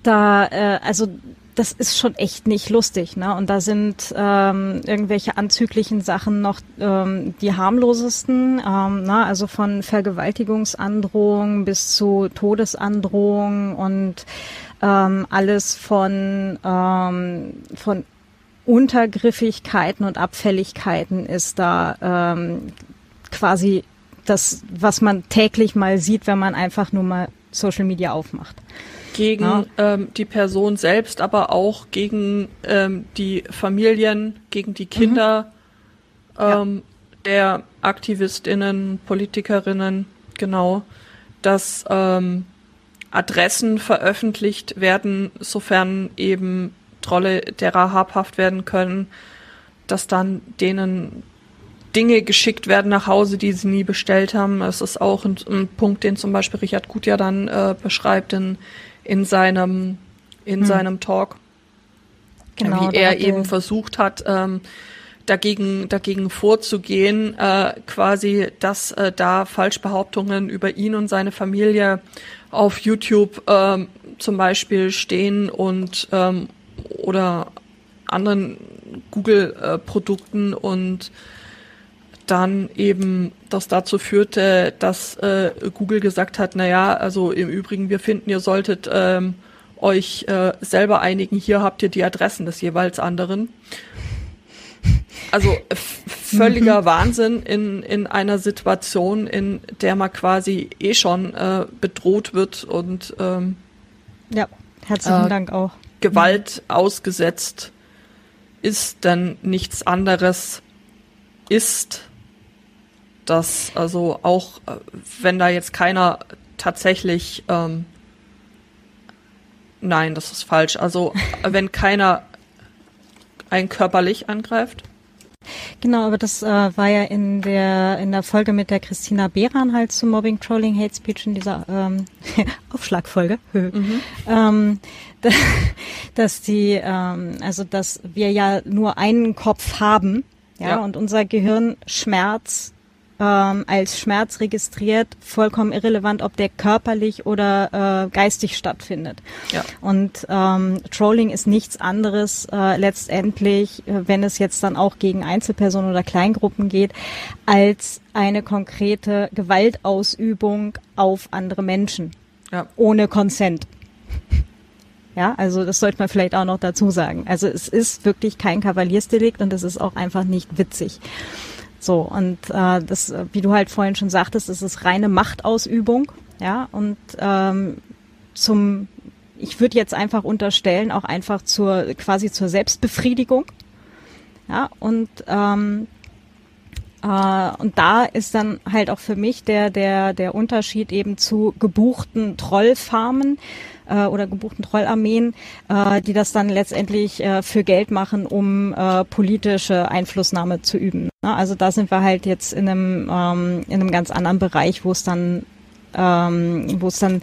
da, äh, also das ist schon echt nicht lustig, ne? Und da sind ähm, irgendwelche anzüglichen Sachen noch ähm, die harmlosesten, ähm, ne? also von Vergewaltigungsandrohungen bis zu Todesandrohungen und ähm, alles von ähm, von Untergriffigkeiten und Abfälligkeiten ist da ähm, quasi das, was man täglich mal sieht, wenn man einfach nur mal Social Media aufmacht. Gegen ja. ähm, die Person selbst, aber auch gegen ähm, die Familien, gegen die Kinder mhm. ähm, ja. der Aktivistinnen, Politikerinnen, genau, dass ähm, Adressen veröffentlicht werden, sofern eben Trolle derer habhaft werden können, dass dann denen Dinge geschickt werden nach Hause, die sie nie bestellt haben. Es ist auch ein, ein Punkt, den zum Beispiel Richard Gutjahr dann äh, beschreibt in, in seinem in hm. seinem Talk, genau, wie er eben versucht hat, ähm, dagegen dagegen vorzugehen, äh, quasi, dass äh, da Falschbehauptungen über ihn und seine Familie auf YouTube ähm, zum Beispiel stehen und ähm, oder anderen Google-Produkten äh, und dann eben das dazu führte, dass äh, Google gesagt hat, na ja, also im Übrigen, wir finden, ihr solltet ähm, euch äh, selber einigen, hier habt ihr die Adressen des jeweils anderen. Also völliger mhm. Wahnsinn in, in einer Situation, in der man quasi eh schon äh, bedroht wird und ähm, ja, herzlichen äh, Dank auch. Gewalt ausgesetzt ist, dann nichts anderes ist dass also auch äh, wenn da jetzt keiner tatsächlich ähm, nein, das ist falsch. Also wenn keiner einen körperlich angreift. Genau, aber das äh, war ja in der in der Folge mit der Christina Behran halt zu Mobbing, Trolling, Hate Speech in dieser ähm, Aufschlagfolge, mhm. ähm, dass die ähm, also dass wir ja nur einen Kopf haben, ja, ja. und unser Gehirn Schmerz ähm, als Schmerz registriert, vollkommen irrelevant, ob der körperlich oder äh, geistig stattfindet. Ja. Und ähm, Trolling ist nichts anderes äh, letztendlich, äh, wenn es jetzt dann auch gegen Einzelpersonen oder Kleingruppen geht, als eine konkrete Gewaltausübung auf andere Menschen. Ja. Ohne Consent. Ja, also das sollte man vielleicht auch noch dazu sagen. Also es ist wirklich kein Kavaliersdelikt und es ist auch einfach nicht witzig. So, und äh, das, wie du halt vorhin schon sagtest, das ist reine Machtausübung, ja, und ähm, zum, ich würde jetzt einfach unterstellen, auch einfach zur quasi zur Selbstbefriedigung. Ja, und ähm, äh, und da ist dann halt auch für mich der, der, der Unterschied eben zu gebuchten Trollfarmen, äh, oder gebuchten Trollarmeen, äh, die das dann letztendlich äh, für Geld machen, um äh, politische Einflussnahme zu üben. Ne? Also da sind wir halt jetzt in einem, ähm, in einem ganz anderen Bereich, wo es dann, ähm, wo es dann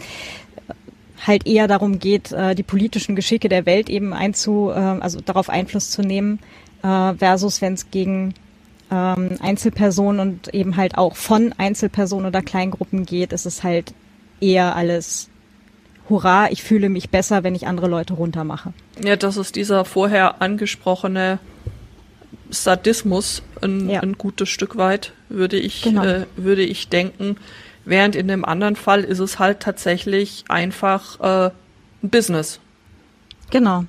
halt eher darum geht, äh, die politischen Geschicke der Welt eben einzu, äh, also darauf Einfluss zu nehmen, äh, versus wenn es gegen ähm, Einzelpersonen und eben halt auch von Einzelpersonen oder Kleingruppen geht, ist es halt eher alles hurra, ich fühle mich besser, wenn ich andere Leute runtermache. Ja, das ist dieser vorher angesprochene Sadismus ein, ja. ein gutes Stück weit, würde ich, genau. äh, würde ich denken. Während in dem anderen Fall ist es halt tatsächlich einfach äh, ein Business. Genau.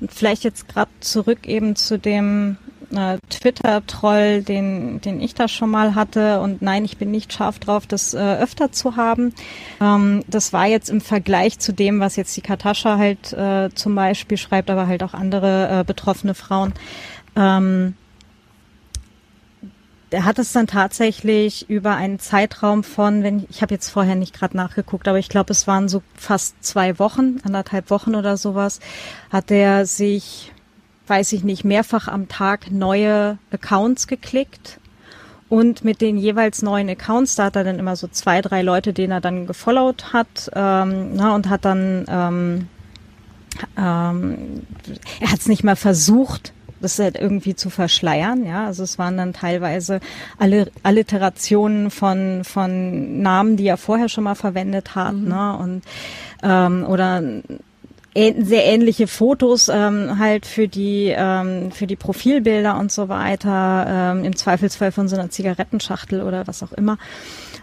Und vielleicht jetzt gerade zurück eben zu dem äh, Twitter-Troll, den, den ich da schon mal hatte. Und nein, ich bin nicht scharf drauf, das äh, öfter zu haben. Ähm, das war jetzt im Vergleich zu dem, was jetzt die Katascha halt äh, zum Beispiel schreibt, aber halt auch andere äh, betroffene Frauen. Ähm, der hat es dann tatsächlich über einen Zeitraum von, wenn ich habe jetzt vorher nicht gerade nachgeguckt, aber ich glaube, es waren so fast zwei Wochen, anderthalb Wochen oder sowas, hat er sich weiß ich nicht, mehrfach am Tag neue Accounts geklickt. Und mit den jeweils neuen Accounts, da hat er dann immer so zwei, drei Leute, denen er dann gefollowt hat, ähm, na, und hat dann, ähm, ähm, er hat es nicht mal versucht, das halt irgendwie zu verschleiern, ja. Also es waren dann teilweise alle Alliterationen von von Namen, die er vorher schon mal verwendet hat, mhm. ne? Und ähm, oder sehr ähnliche Fotos ähm, halt für die ähm, für die Profilbilder und so weiter ähm, im Zweifelsfall von so einer Zigarettenschachtel oder was auch immer.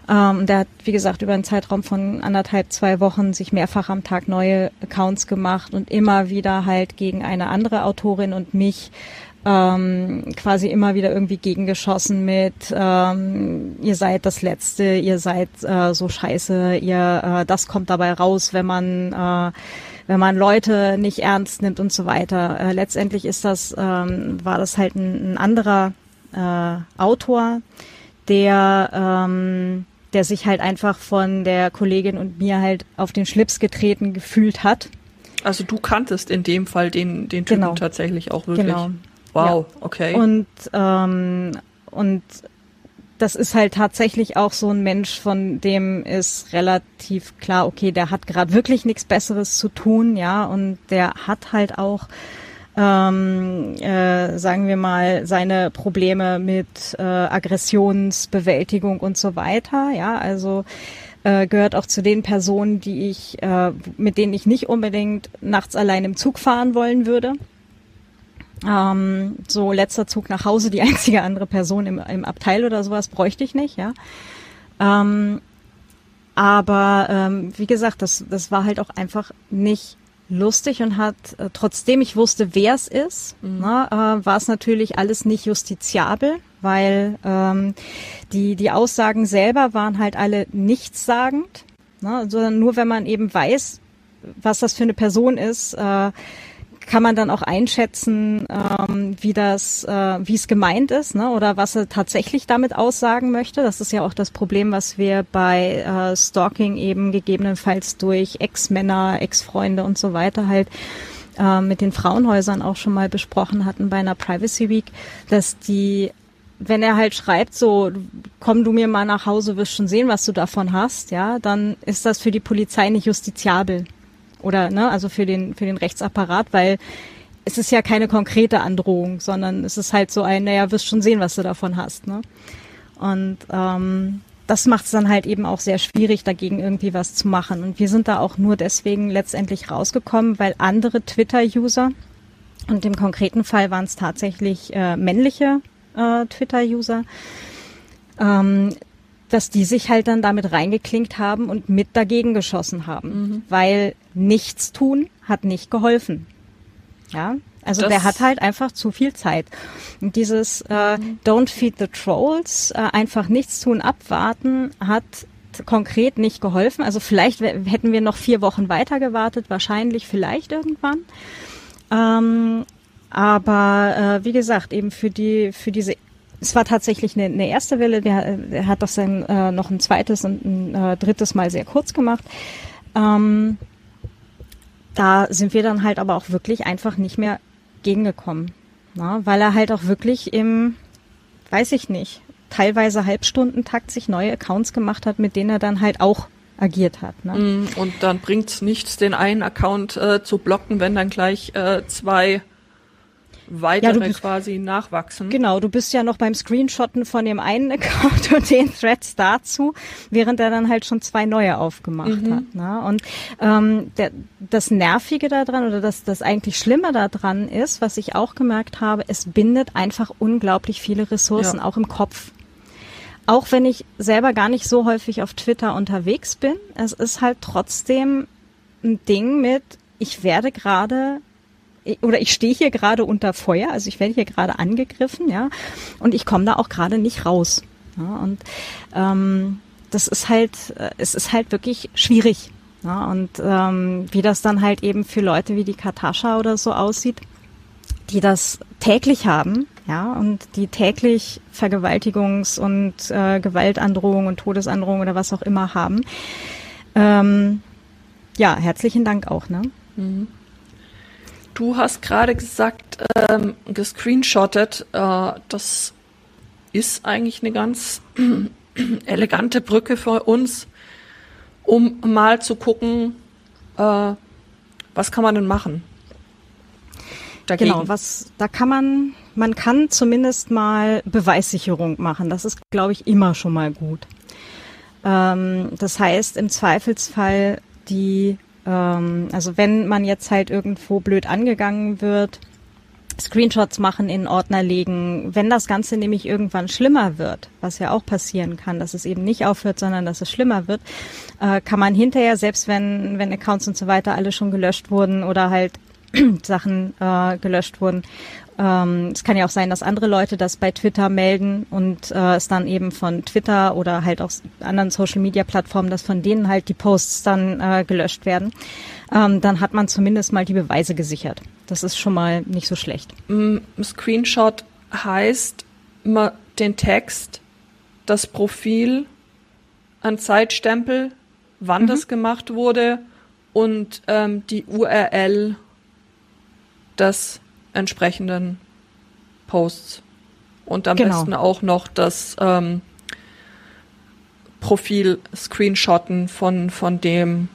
Ähm, der hat wie gesagt über einen Zeitraum von anderthalb zwei Wochen sich mehrfach am Tag neue Accounts gemacht und immer wieder halt gegen eine andere Autorin und mich ähm, quasi immer wieder irgendwie gegengeschossen mit ähm, ihr seid das Letzte, ihr seid äh, so scheiße, ihr äh, das kommt dabei raus, wenn man äh, wenn man Leute nicht ernst nimmt und so weiter. Äh, letztendlich ist das ähm, war das halt ein, ein anderer äh, Autor, der ähm, der sich halt einfach von der Kollegin und mir halt auf den Schlips getreten gefühlt hat. Also du kanntest in dem Fall den, den Typen genau. tatsächlich auch wirklich. Genau. Wow, ja. okay. Und, ähm, und das ist halt tatsächlich auch so ein Mensch, von dem ist relativ klar, okay, der hat gerade wirklich nichts Besseres zu tun, ja, und der hat halt auch, ähm, äh, sagen wir mal, seine Probleme mit äh, Aggressionsbewältigung und so weiter, ja, also äh, gehört auch zu den Personen, die ich, äh, mit denen ich nicht unbedingt nachts allein im Zug fahren wollen würde. Ähm, so letzter Zug nach Hause, die einzige andere Person im, im Abteil oder sowas bräuchte ich nicht, ja. Ähm, aber ähm, wie gesagt, das, das war halt auch einfach nicht lustig und hat, äh, trotzdem ich wusste, wer es ist, mhm. ne, äh, war es natürlich alles nicht justiziabel, weil ähm, die, die Aussagen selber waren halt alle nichtssagend, ne, sondern nur wenn man eben weiß, was das für eine Person ist, äh, kann man dann auch einschätzen, ähm, wie das, äh, wie es gemeint ist, ne? oder was er tatsächlich damit aussagen möchte. Das ist ja auch das Problem, was wir bei äh, Stalking eben gegebenenfalls durch Ex-Männer, Ex-Freunde und so weiter halt äh, mit den Frauenhäusern auch schon mal besprochen hatten bei einer Privacy Week, dass die wenn er halt schreibt, so, komm du mir mal nach Hause, wirst schon sehen, was du davon hast, ja, dann ist das für die Polizei nicht justiziabel oder ne, also für den für den Rechtsapparat, weil es ist ja keine konkrete Androhung, sondern es ist halt so ein, naja, wirst schon sehen, was du davon hast, ne? Und ähm, das macht es dann halt eben auch sehr schwierig, dagegen irgendwie was zu machen. Und wir sind da auch nur deswegen letztendlich rausgekommen, weil andere Twitter-User, und im konkreten Fall waren es tatsächlich äh, männliche äh, Twitter-User, ähm, dass die sich halt dann damit reingeklinkt haben und mit dagegen geschossen haben, mhm. weil nichts tun hat nicht geholfen. Ja, also das der hat halt einfach zu viel Zeit. Und dieses äh, mhm. Don't feed the trolls, äh, einfach nichts tun, abwarten, hat konkret nicht geholfen. Also vielleicht hätten wir noch vier Wochen weiter gewartet, wahrscheinlich vielleicht irgendwann. Ähm, aber äh, wie gesagt, eben für die für diese es war tatsächlich eine, eine erste Welle, der, hat das dann äh, noch ein zweites und ein äh, drittes Mal sehr kurz gemacht. Ähm, da sind wir dann halt aber auch wirklich einfach nicht mehr gegengekommen. Na, weil er halt auch wirklich im, weiß ich nicht, teilweise Halbstundentakt sich neue Accounts gemacht hat, mit denen er dann halt auch agiert hat. Ne? Mm, und dann bringt's nichts, den einen Account äh, zu blocken, wenn dann gleich äh, zwei weitere ja, quasi nachwachsen. Genau, du bist ja noch beim Screenshotten von dem einen Account und den Threads dazu, während er dann halt schon zwei neue aufgemacht mhm. hat. Ne? Und ähm, der, das Nervige daran oder das, das eigentlich Schlimme daran ist, was ich auch gemerkt habe, es bindet einfach unglaublich viele Ressourcen, ja. auch im Kopf. Auch wenn ich selber gar nicht so häufig auf Twitter unterwegs bin, es ist halt trotzdem ein Ding mit, ich werde gerade oder ich stehe hier gerade unter Feuer, also ich werde hier gerade angegriffen, ja, und ich komme da auch gerade nicht raus. Ja, und ähm, das ist halt, äh, es ist halt wirklich schwierig. Ja, und ähm, wie das dann halt eben für Leute wie die Katascha oder so aussieht, die das täglich haben, ja, und die täglich Vergewaltigungs- und äh, Gewaltandrohungen und Todesandrohungen oder was auch immer haben. Ähm, ja, herzlichen Dank auch, ne? Mhm. Du hast gerade gesagt, ähm, gescreenshottet. Äh, das ist eigentlich eine ganz elegante Brücke für uns, um mal zu gucken, äh, was kann man denn machen? Dagegen. Genau, was da kann man, man kann zumindest mal Beweissicherung machen. Das ist, glaube ich, immer schon mal gut. Ähm, das heißt, im Zweifelsfall die ähm, also wenn man jetzt halt irgendwo blöd angegangen wird, Screenshots machen, in Ordner legen. Wenn das Ganze nämlich irgendwann schlimmer wird, was ja auch passieren kann, dass es eben nicht aufhört, sondern dass es schlimmer wird, äh, kann man hinterher, selbst wenn, wenn Accounts und so weiter alle schon gelöscht wurden oder halt Sachen äh, gelöscht wurden. Ähm, es kann ja auch sein, dass andere Leute das bei Twitter melden und äh, es dann eben von Twitter oder halt auch anderen Social-Media-Plattformen, dass von denen halt die Posts dann äh, gelöscht werden. Ähm, dann hat man zumindest mal die Beweise gesichert. Das ist schon mal nicht so schlecht. Screenshot heißt, man den Text, das Profil, ein Zeitstempel, wann mhm. das gemacht wurde und ähm, die URL des entsprechenden Posts. Und am genau. besten auch noch das ähm, Profil screenshotten von, von dem,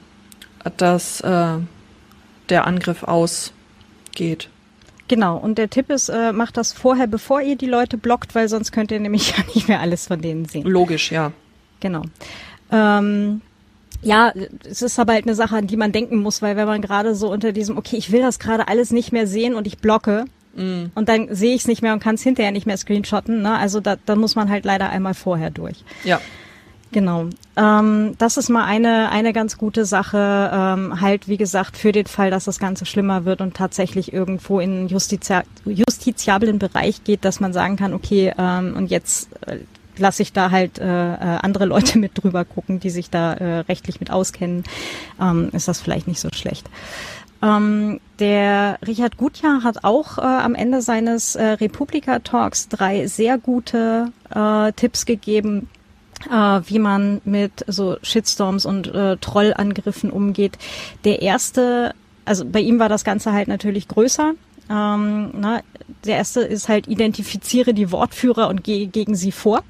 dass äh, der Angriff ausgeht. Genau, und der Tipp ist, äh, macht das vorher, bevor ihr die Leute blockt, weil sonst könnt ihr nämlich ja nicht mehr alles von denen sehen. Logisch, ja. Genau. Ähm, ja, es ist aber halt eine Sache, an die man denken muss, weil wenn man gerade so unter diesem, okay, ich will das gerade alles nicht mehr sehen und ich blocke mm. und dann sehe ich es nicht mehr und kann es hinterher nicht mehr screenshotten, ne? Also da, da muss man halt leider einmal vorher durch. Ja. Genau. Ähm, das ist mal eine, eine ganz gute Sache, ähm, halt wie gesagt, für den Fall, dass das Ganze schlimmer wird und tatsächlich irgendwo in justizia justiziablen Bereich geht, dass man sagen kann, okay, ähm, und jetzt äh, lasse ich da halt äh, äh, andere Leute mit drüber gucken, die sich da äh, rechtlich mit auskennen, ähm, ist das vielleicht nicht so schlecht. Ähm, der Richard Gutjahr hat auch äh, am Ende seines äh, Republika-Talks drei sehr gute äh, Tipps gegeben, äh, wie man mit so Shitstorms und äh, Trollangriffen umgeht. Der erste, also bei ihm war das Ganze halt natürlich größer. Ähm, na, der erste ist halt, identifiziere die Wortführer und gehe gegen sie vor.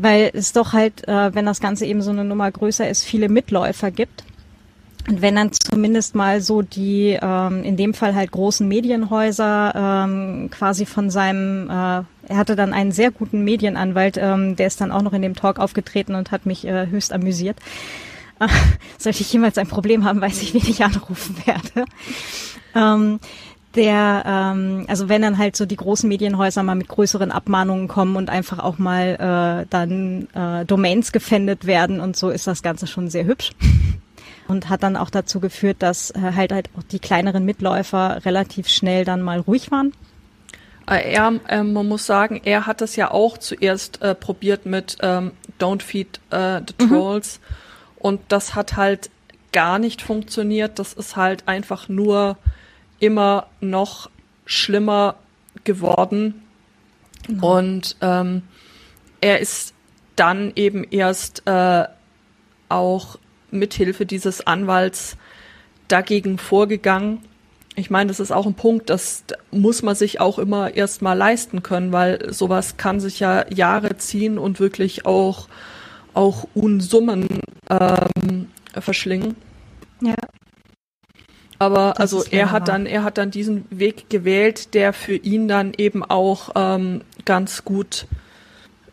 Weil es doch halt, äh, wenn das Ganze eben so eine Nummer größer ist, viele Mitläufer gibt. Und wenn dann zumindest mal so die, ähm, in dem Fall halt großen Medienhäuser ähm, quasi von seinem, äh, er hatte dann einen sehr guten Medienanwalt, ähm, der ist dann auch noch in dem Talk aufgetreten und hat mich äh, höchst amüsiert. Sollte ich jemals ein Problem haben, weiß ich, wen ich anrufen werde. Ähm, der, ähm, also wenn dann halt so die großen Medienhäuser mal mit größeren Abmahnungen kommen und einfach auch mal äh, dann äh, Domains gefändet werden und so, ist das Ganze schon sehr hübsch und hat dann auch dazu geführt, dass äh, halt halt auch die kleineren Mitläufer relativ schnell dann mal ruhig waren. Er, äh, man muss sagen, er hat das ja auch zuerst äh, probiert mit ähm, Don't Feed äh, the mhm. Trolls mhm. und das hat halt gar nicht funktioniert. Das ist halt einfach nur immer noch schlimmer geworden genau. und ähm, er ist dann eben erst äh, auch mithilfe dieses Anwalts dagegen vorgegangen. Ich meine, das ist auch ein Punkt, das muss man sich auch immer erstmal leisten können, weil sowas kann sich ja Jahre ziehen und wirklich auch, auch Unsummen ähm, verschlingen. Ja. Aber das also er hat dann, er hat dann diesen Weg gewählt, der für ihn dann eben auch ähm, ganz gut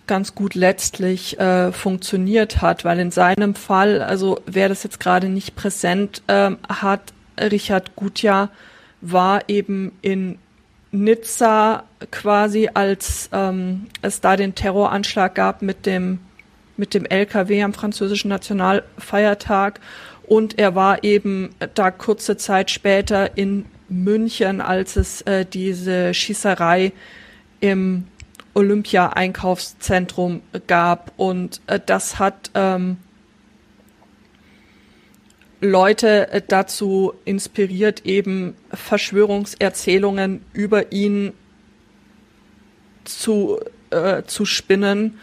ganz gut letztlich äh, funktioniert hat, weil in seinem Fall, also wer das jetzt gerade nicht präsent ähm, hat, Richard Gutjahr war eben in Nizza quasi, als ähm, es da den Terroranschlag gab mit dem mit dem LKW am französischen Nationalfeiertag und er war eben da kurze Zeit später in München, als es äh, diese Schießerei im Olympia-Einkaufszentrum gab. Und äh, das hat ähm, Leute äh, dazu inspiriert, eben Verschwörungserzählungen über ihn zu, äh, zu spinnen,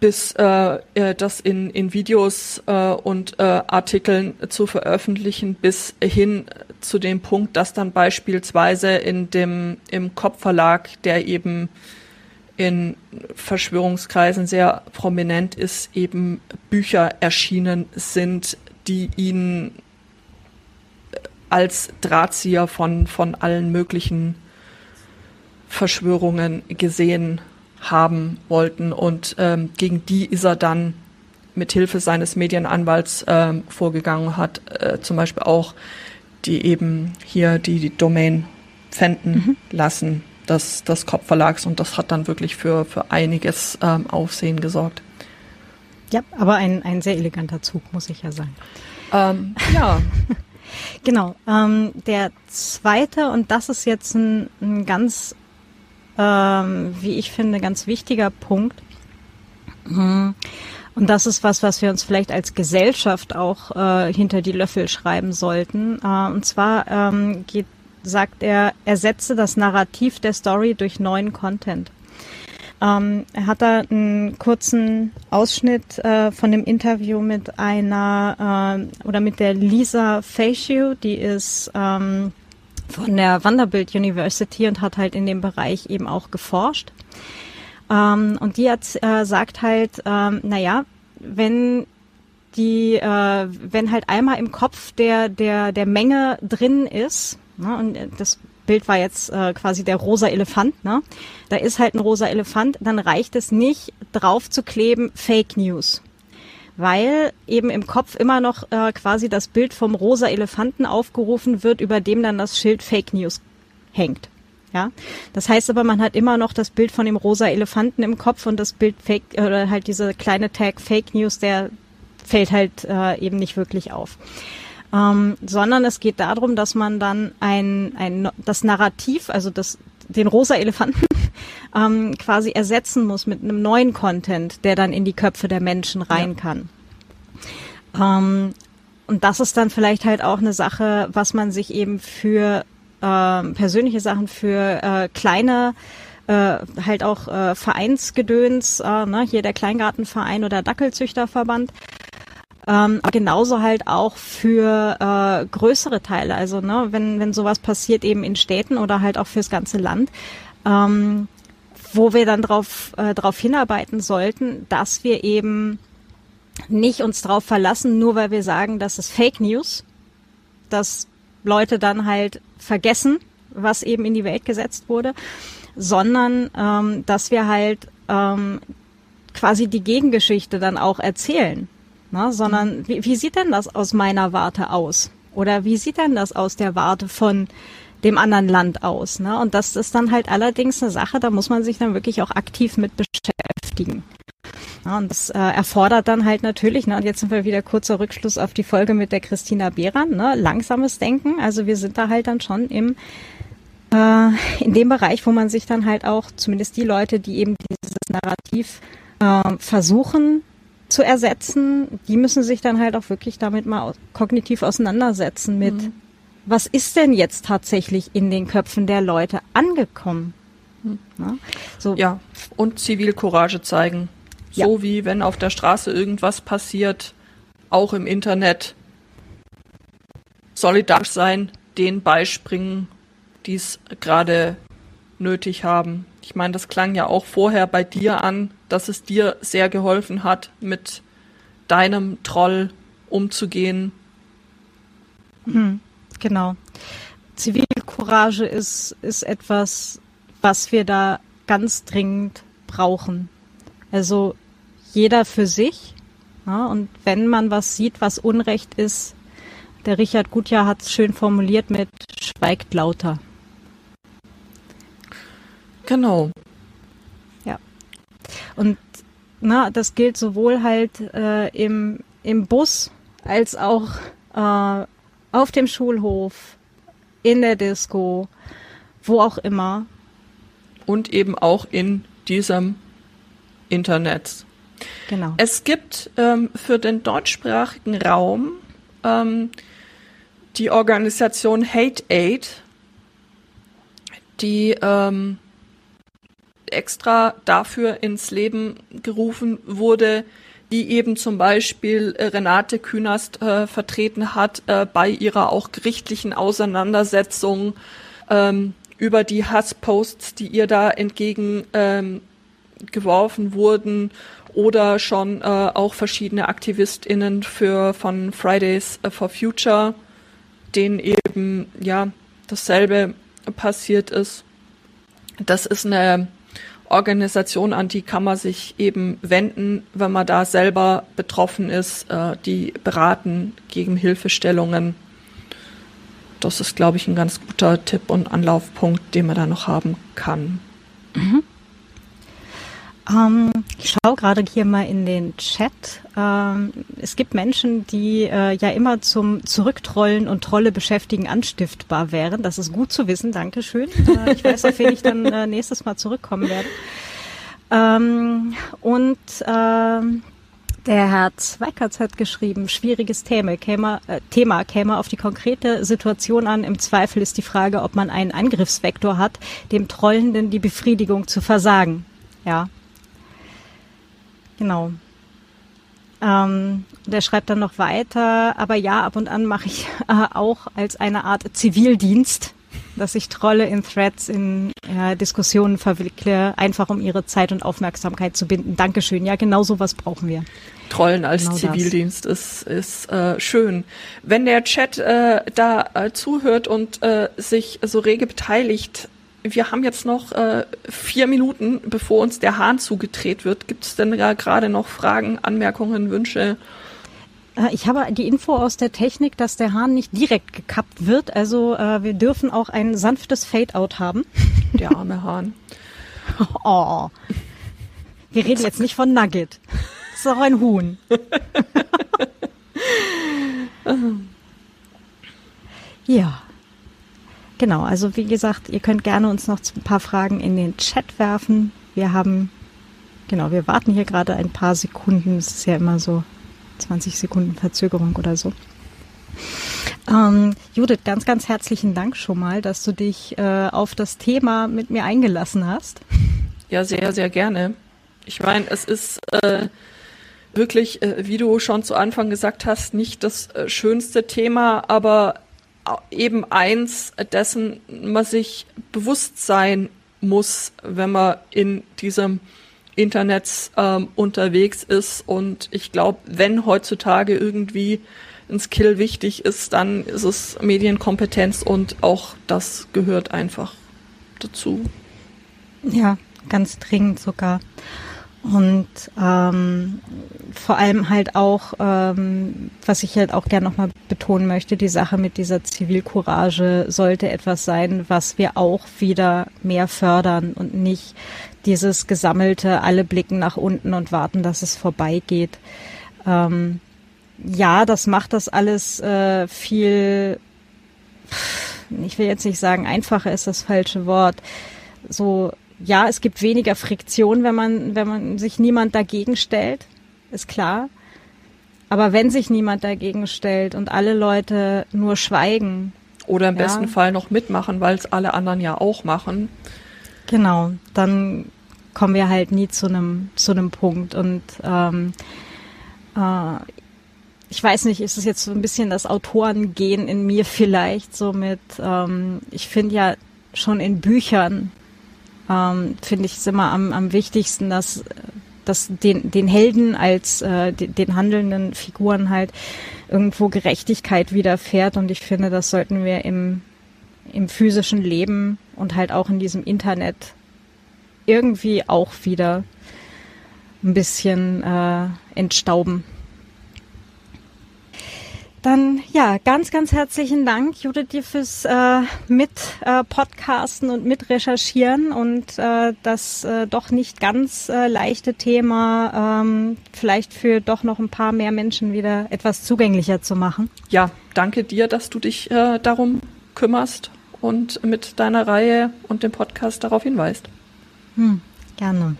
bis äh, äh das in, in Videos äh, und äh, Artikeln zu veröffentlichen, bis hin zu dem Punkt, dass dann beispielsweise in dem im Kopfverlag, der eben in Verschwörungskreisen sehr prominent ist, eben Bücher erschienen sind, die ihn als Drahtzieher von, von allen möglichen Verschwörungen gesehen haben wollten. Und ähm, gegen die ist er dann mit Hilfe seines Medienanwalts ähm, vorgegangen, hat äh, zum Beispiel auch die eben hier die, die Domain pfänden mhm. lassen des, des Kopfverlags und das hat dann wirklich für, für einiges ähm, Aufsehen gesorgt. Ja, aber ein, ein sehr eleganter Zug, muss ich ja sagen. Ähm, ja. Genau. Ähm, der zweite, und das ist jetzt ein, ein ganz, ähm, wie ich finde, ganz wichtiger Punkt. Mhm. Und das ist was, was wir uns vielleicht als Gesellschaft auch äh, hinter die Löffel schreiben sollten. Äh, und zwar ähm, geht, sagt er, ersetze das Narrativ der Story durch neuen Content. Ähm, er hat da einen kurzen Ausschnitt äh, von dem Interview mit einer äh, oder mit der Lisa Faciu, die ist ähm, von der Vanderbilt University und hat halt in dem Bereich eben auch geforscht. Ähm, und die hat, äh, sagt halt, ähm, naja, wenn die, äh, wenn halt einmal im Kopf der, der, der Menge drin ist, ne, und das Bild war jetzt äh, quasi der rosa Elefant, ne? Da ist halt ein rosa Elefant, dann reicht es nicht, drauf zu kleben Fake News. Weil eben im Kopf immer noch äh, quasi das Bild vom rosa Elefanten aufgerufen wird, über dem dann das Schild Fake News hängt. Ja, das heißt aber, man hat immer noch das Bild von dem rosa Elefanten im Kopf und das Bild Fake oder halt diese kleine Tag Fake News, der fällt halt äh, eben nicht wirklich auf ähm, sondern es geht darum, dass man dann ein, ein das Narrativ, also das den rosa Elefanten ähm, quasi ersetzen muss mit einem neuen Content, der dann in die Köpfe der Menschen rein ja. kann. Ähm, und das ist dann vielleicht halt auch eine Sache, was man sich eben für äh, persönliche Sachen, für äh, kleine äh, halt auch äh, Vereinsgedöns, äh, ne, hier der Kleingartenverein oder Dackelzüchterverband, ähm, aber genauso halt auch für äh, größere Teile. Also ne, wenn, wenn sowas passiert eben in Städten oder halt auch fürs ganze Land, ähm, wo wir dann darauf äh, drauf hinarbeiten sollten, dass wir eben nicht uns darauf verlassen, nur weil wir sagen, das ist Fake News, dass Leute dann halt vergessen, was eben in die Welt gesetzt wurde, sondern ähm, dass wir halt ähm, quasi die Gegengeschichte dann auch erzählen ne? sondern wie, wie sieht denn das aus meiner Warte aus? Oder wie sieht denn das aus der Warte von dem anderen Land aus? Ne? Und das ist dann halt allerdings eine Sache, da muss man sich dann wirklich auch aktiv mit beschäftigen. Ja, und das äh, erfordert dann halt natürlich, ne, und jetzt sind wir wieder kurzer Rückschluss auf die Folge mit der Christina Behran, ne, langsames Denken. Also wir sind da halt dann schon im äh, in dem Bereich, wo man sich dann halt auch, zumindest die Leute, die eben dieses Narrativ äh, versuchen zu ersetzen, die müssen sich dann halt auch wirklich damit mal kognitiv auseinandersetzen mit, mhm. was ist denn jetzt tatsächlich in den Köpfen der Leute angekommen? Mhm. Ja, so. ja, und Zivilcourage zeigen. So ja. wie wenn auf der Straße irgendwas passiert, auch im Internet solidarisch sein, denen beispringen, die es gerade nötig haben. Ich meine, das klang ja auch vorher bei dir an, dass es dir sehr geholfen hat, mit deinem Troll umzugehen. Hm, genau. Zivilcourage ist, ist etwas, was wir da ganz dringend brauchen. Also jeder für sich. Ja, und wenn man was sieht, was Unrecht ist, der Richard Gutjahr hat es schön formuliert mit schweigt lauter. Genau. Ja. Und na, das gilt sowohl halt äh, im, im Bus als auch äh, auf dem Schulhof, in der Disco, wo auch immer. Und eben auch in diesem Internet. Genau. Es gibt ähm, für den deutschsprachigen Raum ähm, die Organisation Hate Aid, die ähm, extra dafür ins Leben gerufen wurde, die eben zum Beispiel äh, Renate Künast äh, vertreten hat äh, bei ihrer auch gerichtlichen Auseinandersetzung ähm, über die Hassposts, die ihr da entgegen ähm, geworfen wurden oder schon äh, auch verschiedene AktivistInnen für von Fridays for Future, denen eben ja dasselbe passiert ist. Das ist eine Organisation, an die kann man sich eben wenden, wenn man da selber betroffen ist. Äh, die beraten gegen Hilfestellungen. Das ist, glaube ich, ein ganz guter Tipp und Anlaufpunkt, den man da noch haben kann. Mhm. Ähm, Ich schaue gerade hier mal in den Chat. Ähm, es gibt Menschen, die äh, ja immer zum Zurücktrollen und Trolle beschäftigen anstiftbar wären. Das ist gut zu wissen. Dankeschön. Äh, ich weiß, auf wen ich dann äh, nächstes Mal zurückkommen werde. Ähm, und ähm, der Herr Zweikatz hat geschrieben, schwieriges Thema käme, äh, Thema käme auf die konkrete Situation an. Im Zweifel ist die Frage, ob man einen Angriffsvektor hat, dem Trollenden die Befriedigung zu versagen. Ja. Genau. Ähm, der schreibt dann noch weiter, aber ja, ab und an mache ich äh, auch als eine Art Zivildienst dass ich Trolle in Threads, in ja, Diskussionen verwickle, einfach um ihre Zeit und Aufmerksamkeit zu binden. Dankeschön. Ja, genau sowas brauchen wir. Trollen als genau Zivildienst das. ist, ist äh, schön. Wenn der Chat äh, da äh, zuhört und äh, sich so rege beteiligt, wir haben jetzt noch äh, vier Minuten, bevor uns der Hahn zugedreht wird. Gibt es denn da gerade noch Fragen, Anmerkungen, Wünsche? Äh, ich habe die Info aus der Technik, dass der Hahn nicht direkt gekappt wird. Also äh, wir dürfen auch ein sanftes Fade-out haben. Der arme Hahn. oh. Wir reden jetzt nicht von Nugget. Das ist auch ein Huhn. ja. Genau, also wie gesagt, ihr könnt gerne uns noch ein paar Fragen in den Chat werfen. Wir haben, genau, wir warten hier gerade ein paar Sekunden. Es ist ja immer so 20 Sekunden Verzögerung oder so. Ähm, Judith, ganz, ganz herzlichen Dank schon mal, dass du dich äh, auf das Thema mit mir eingelassen hast. Ja, sehr, sehr gerne. Ich meine, es ist äh, wirklich, äh, wie du schon zu Anfang gesagt hast, nicht das äh, schönste Thema, aber eben eins, dessen man sich bewusst sein muss, wenn man in diesem Internets ähm, unterwegs ist. Und ich glaube, wenn heutzutage irgendwie ein Skill wichtig ist, dann ist es Medienkompetenz und auch das gehört einfach dazu. Ja, ganz dringend sogar. Und ähm, vor allem halt auch, ähm, was ich halt auch gerne nochmal betonen möchte, die Sache mit dieser Zivilcourage sollte etwas sein, was wir auch wieder mehr fördern und nicht dieses gesammelte, alle blicken nach unten und warten, dass es vorbeigeht. Ähm, ja, das macht das alles äh, viel, ich will jetzt nicht sagen, einfacher ist das falsche Wort. So, ja, es gibt weniger Friktion, wenn man, wenn man sich niemand dagegen stellt, ist klar. Aber wenn sich niemand dagegen stellt und alle Leute nur schweigen. Oder im ja, besten Fall noch mitmachen, weil es alle anderen ja auch machen. Genau, dann kommen wir halt nie zu einem zu einem Punkt und ähm, äh, ich weiß nicht, ist es jetzt so ein bisschen das Autorengehen in mir vielleicht so mit, ähm, ich finde ja schon in Büchern, ähm, finde ich es immer am, am wichtigsten, dass, dass den, den Helden als äh, den, den handelnden Figuren halt irgendwo Gerechtigkeit widerfährt und ich finde, das sollten wir im, im physischen Leben und halt auch in diesem Internet irgendwie auch wieder ein bisschen äh, entstauben. Dann ja, ganz, ganz herzlichen Dank, Judith, dir fürs äh, mit äh, und mit Recherchieren und äh, das äh, doch nicht ganz äh, leichte Thema ähm, vielleicht für doch noch ein paar mehr Menschen wieder etwas zugänglicher zu machen. Ja, danke dir, dass du dich äh, darum kümmerst und mit deiner Reihe und dem Podcast darauf hinweist. Hm, gerne.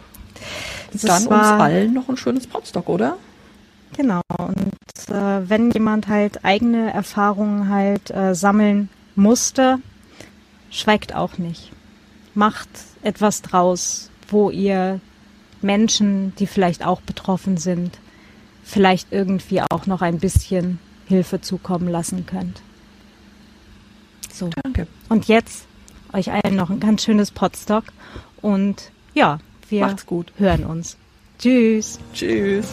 Das Dann uns allen noch ein schönes Podstock, oder? Genau. Und äh, wenn jemand halt eigene Erfahrungen halt äh, sammeln musste, schweigt auch nicht. Macht etwas draus, wo ihr Menschen, die vielleicht auch betroffen sind, vielleicht irgendwie auch noch ein bisschen Hilfe zukommen lassen könnt. So. Danke. Und jetzt euch allen noch ein ganz schönes Podstock und ja, wir hören uns. Tschüss. Tschüss.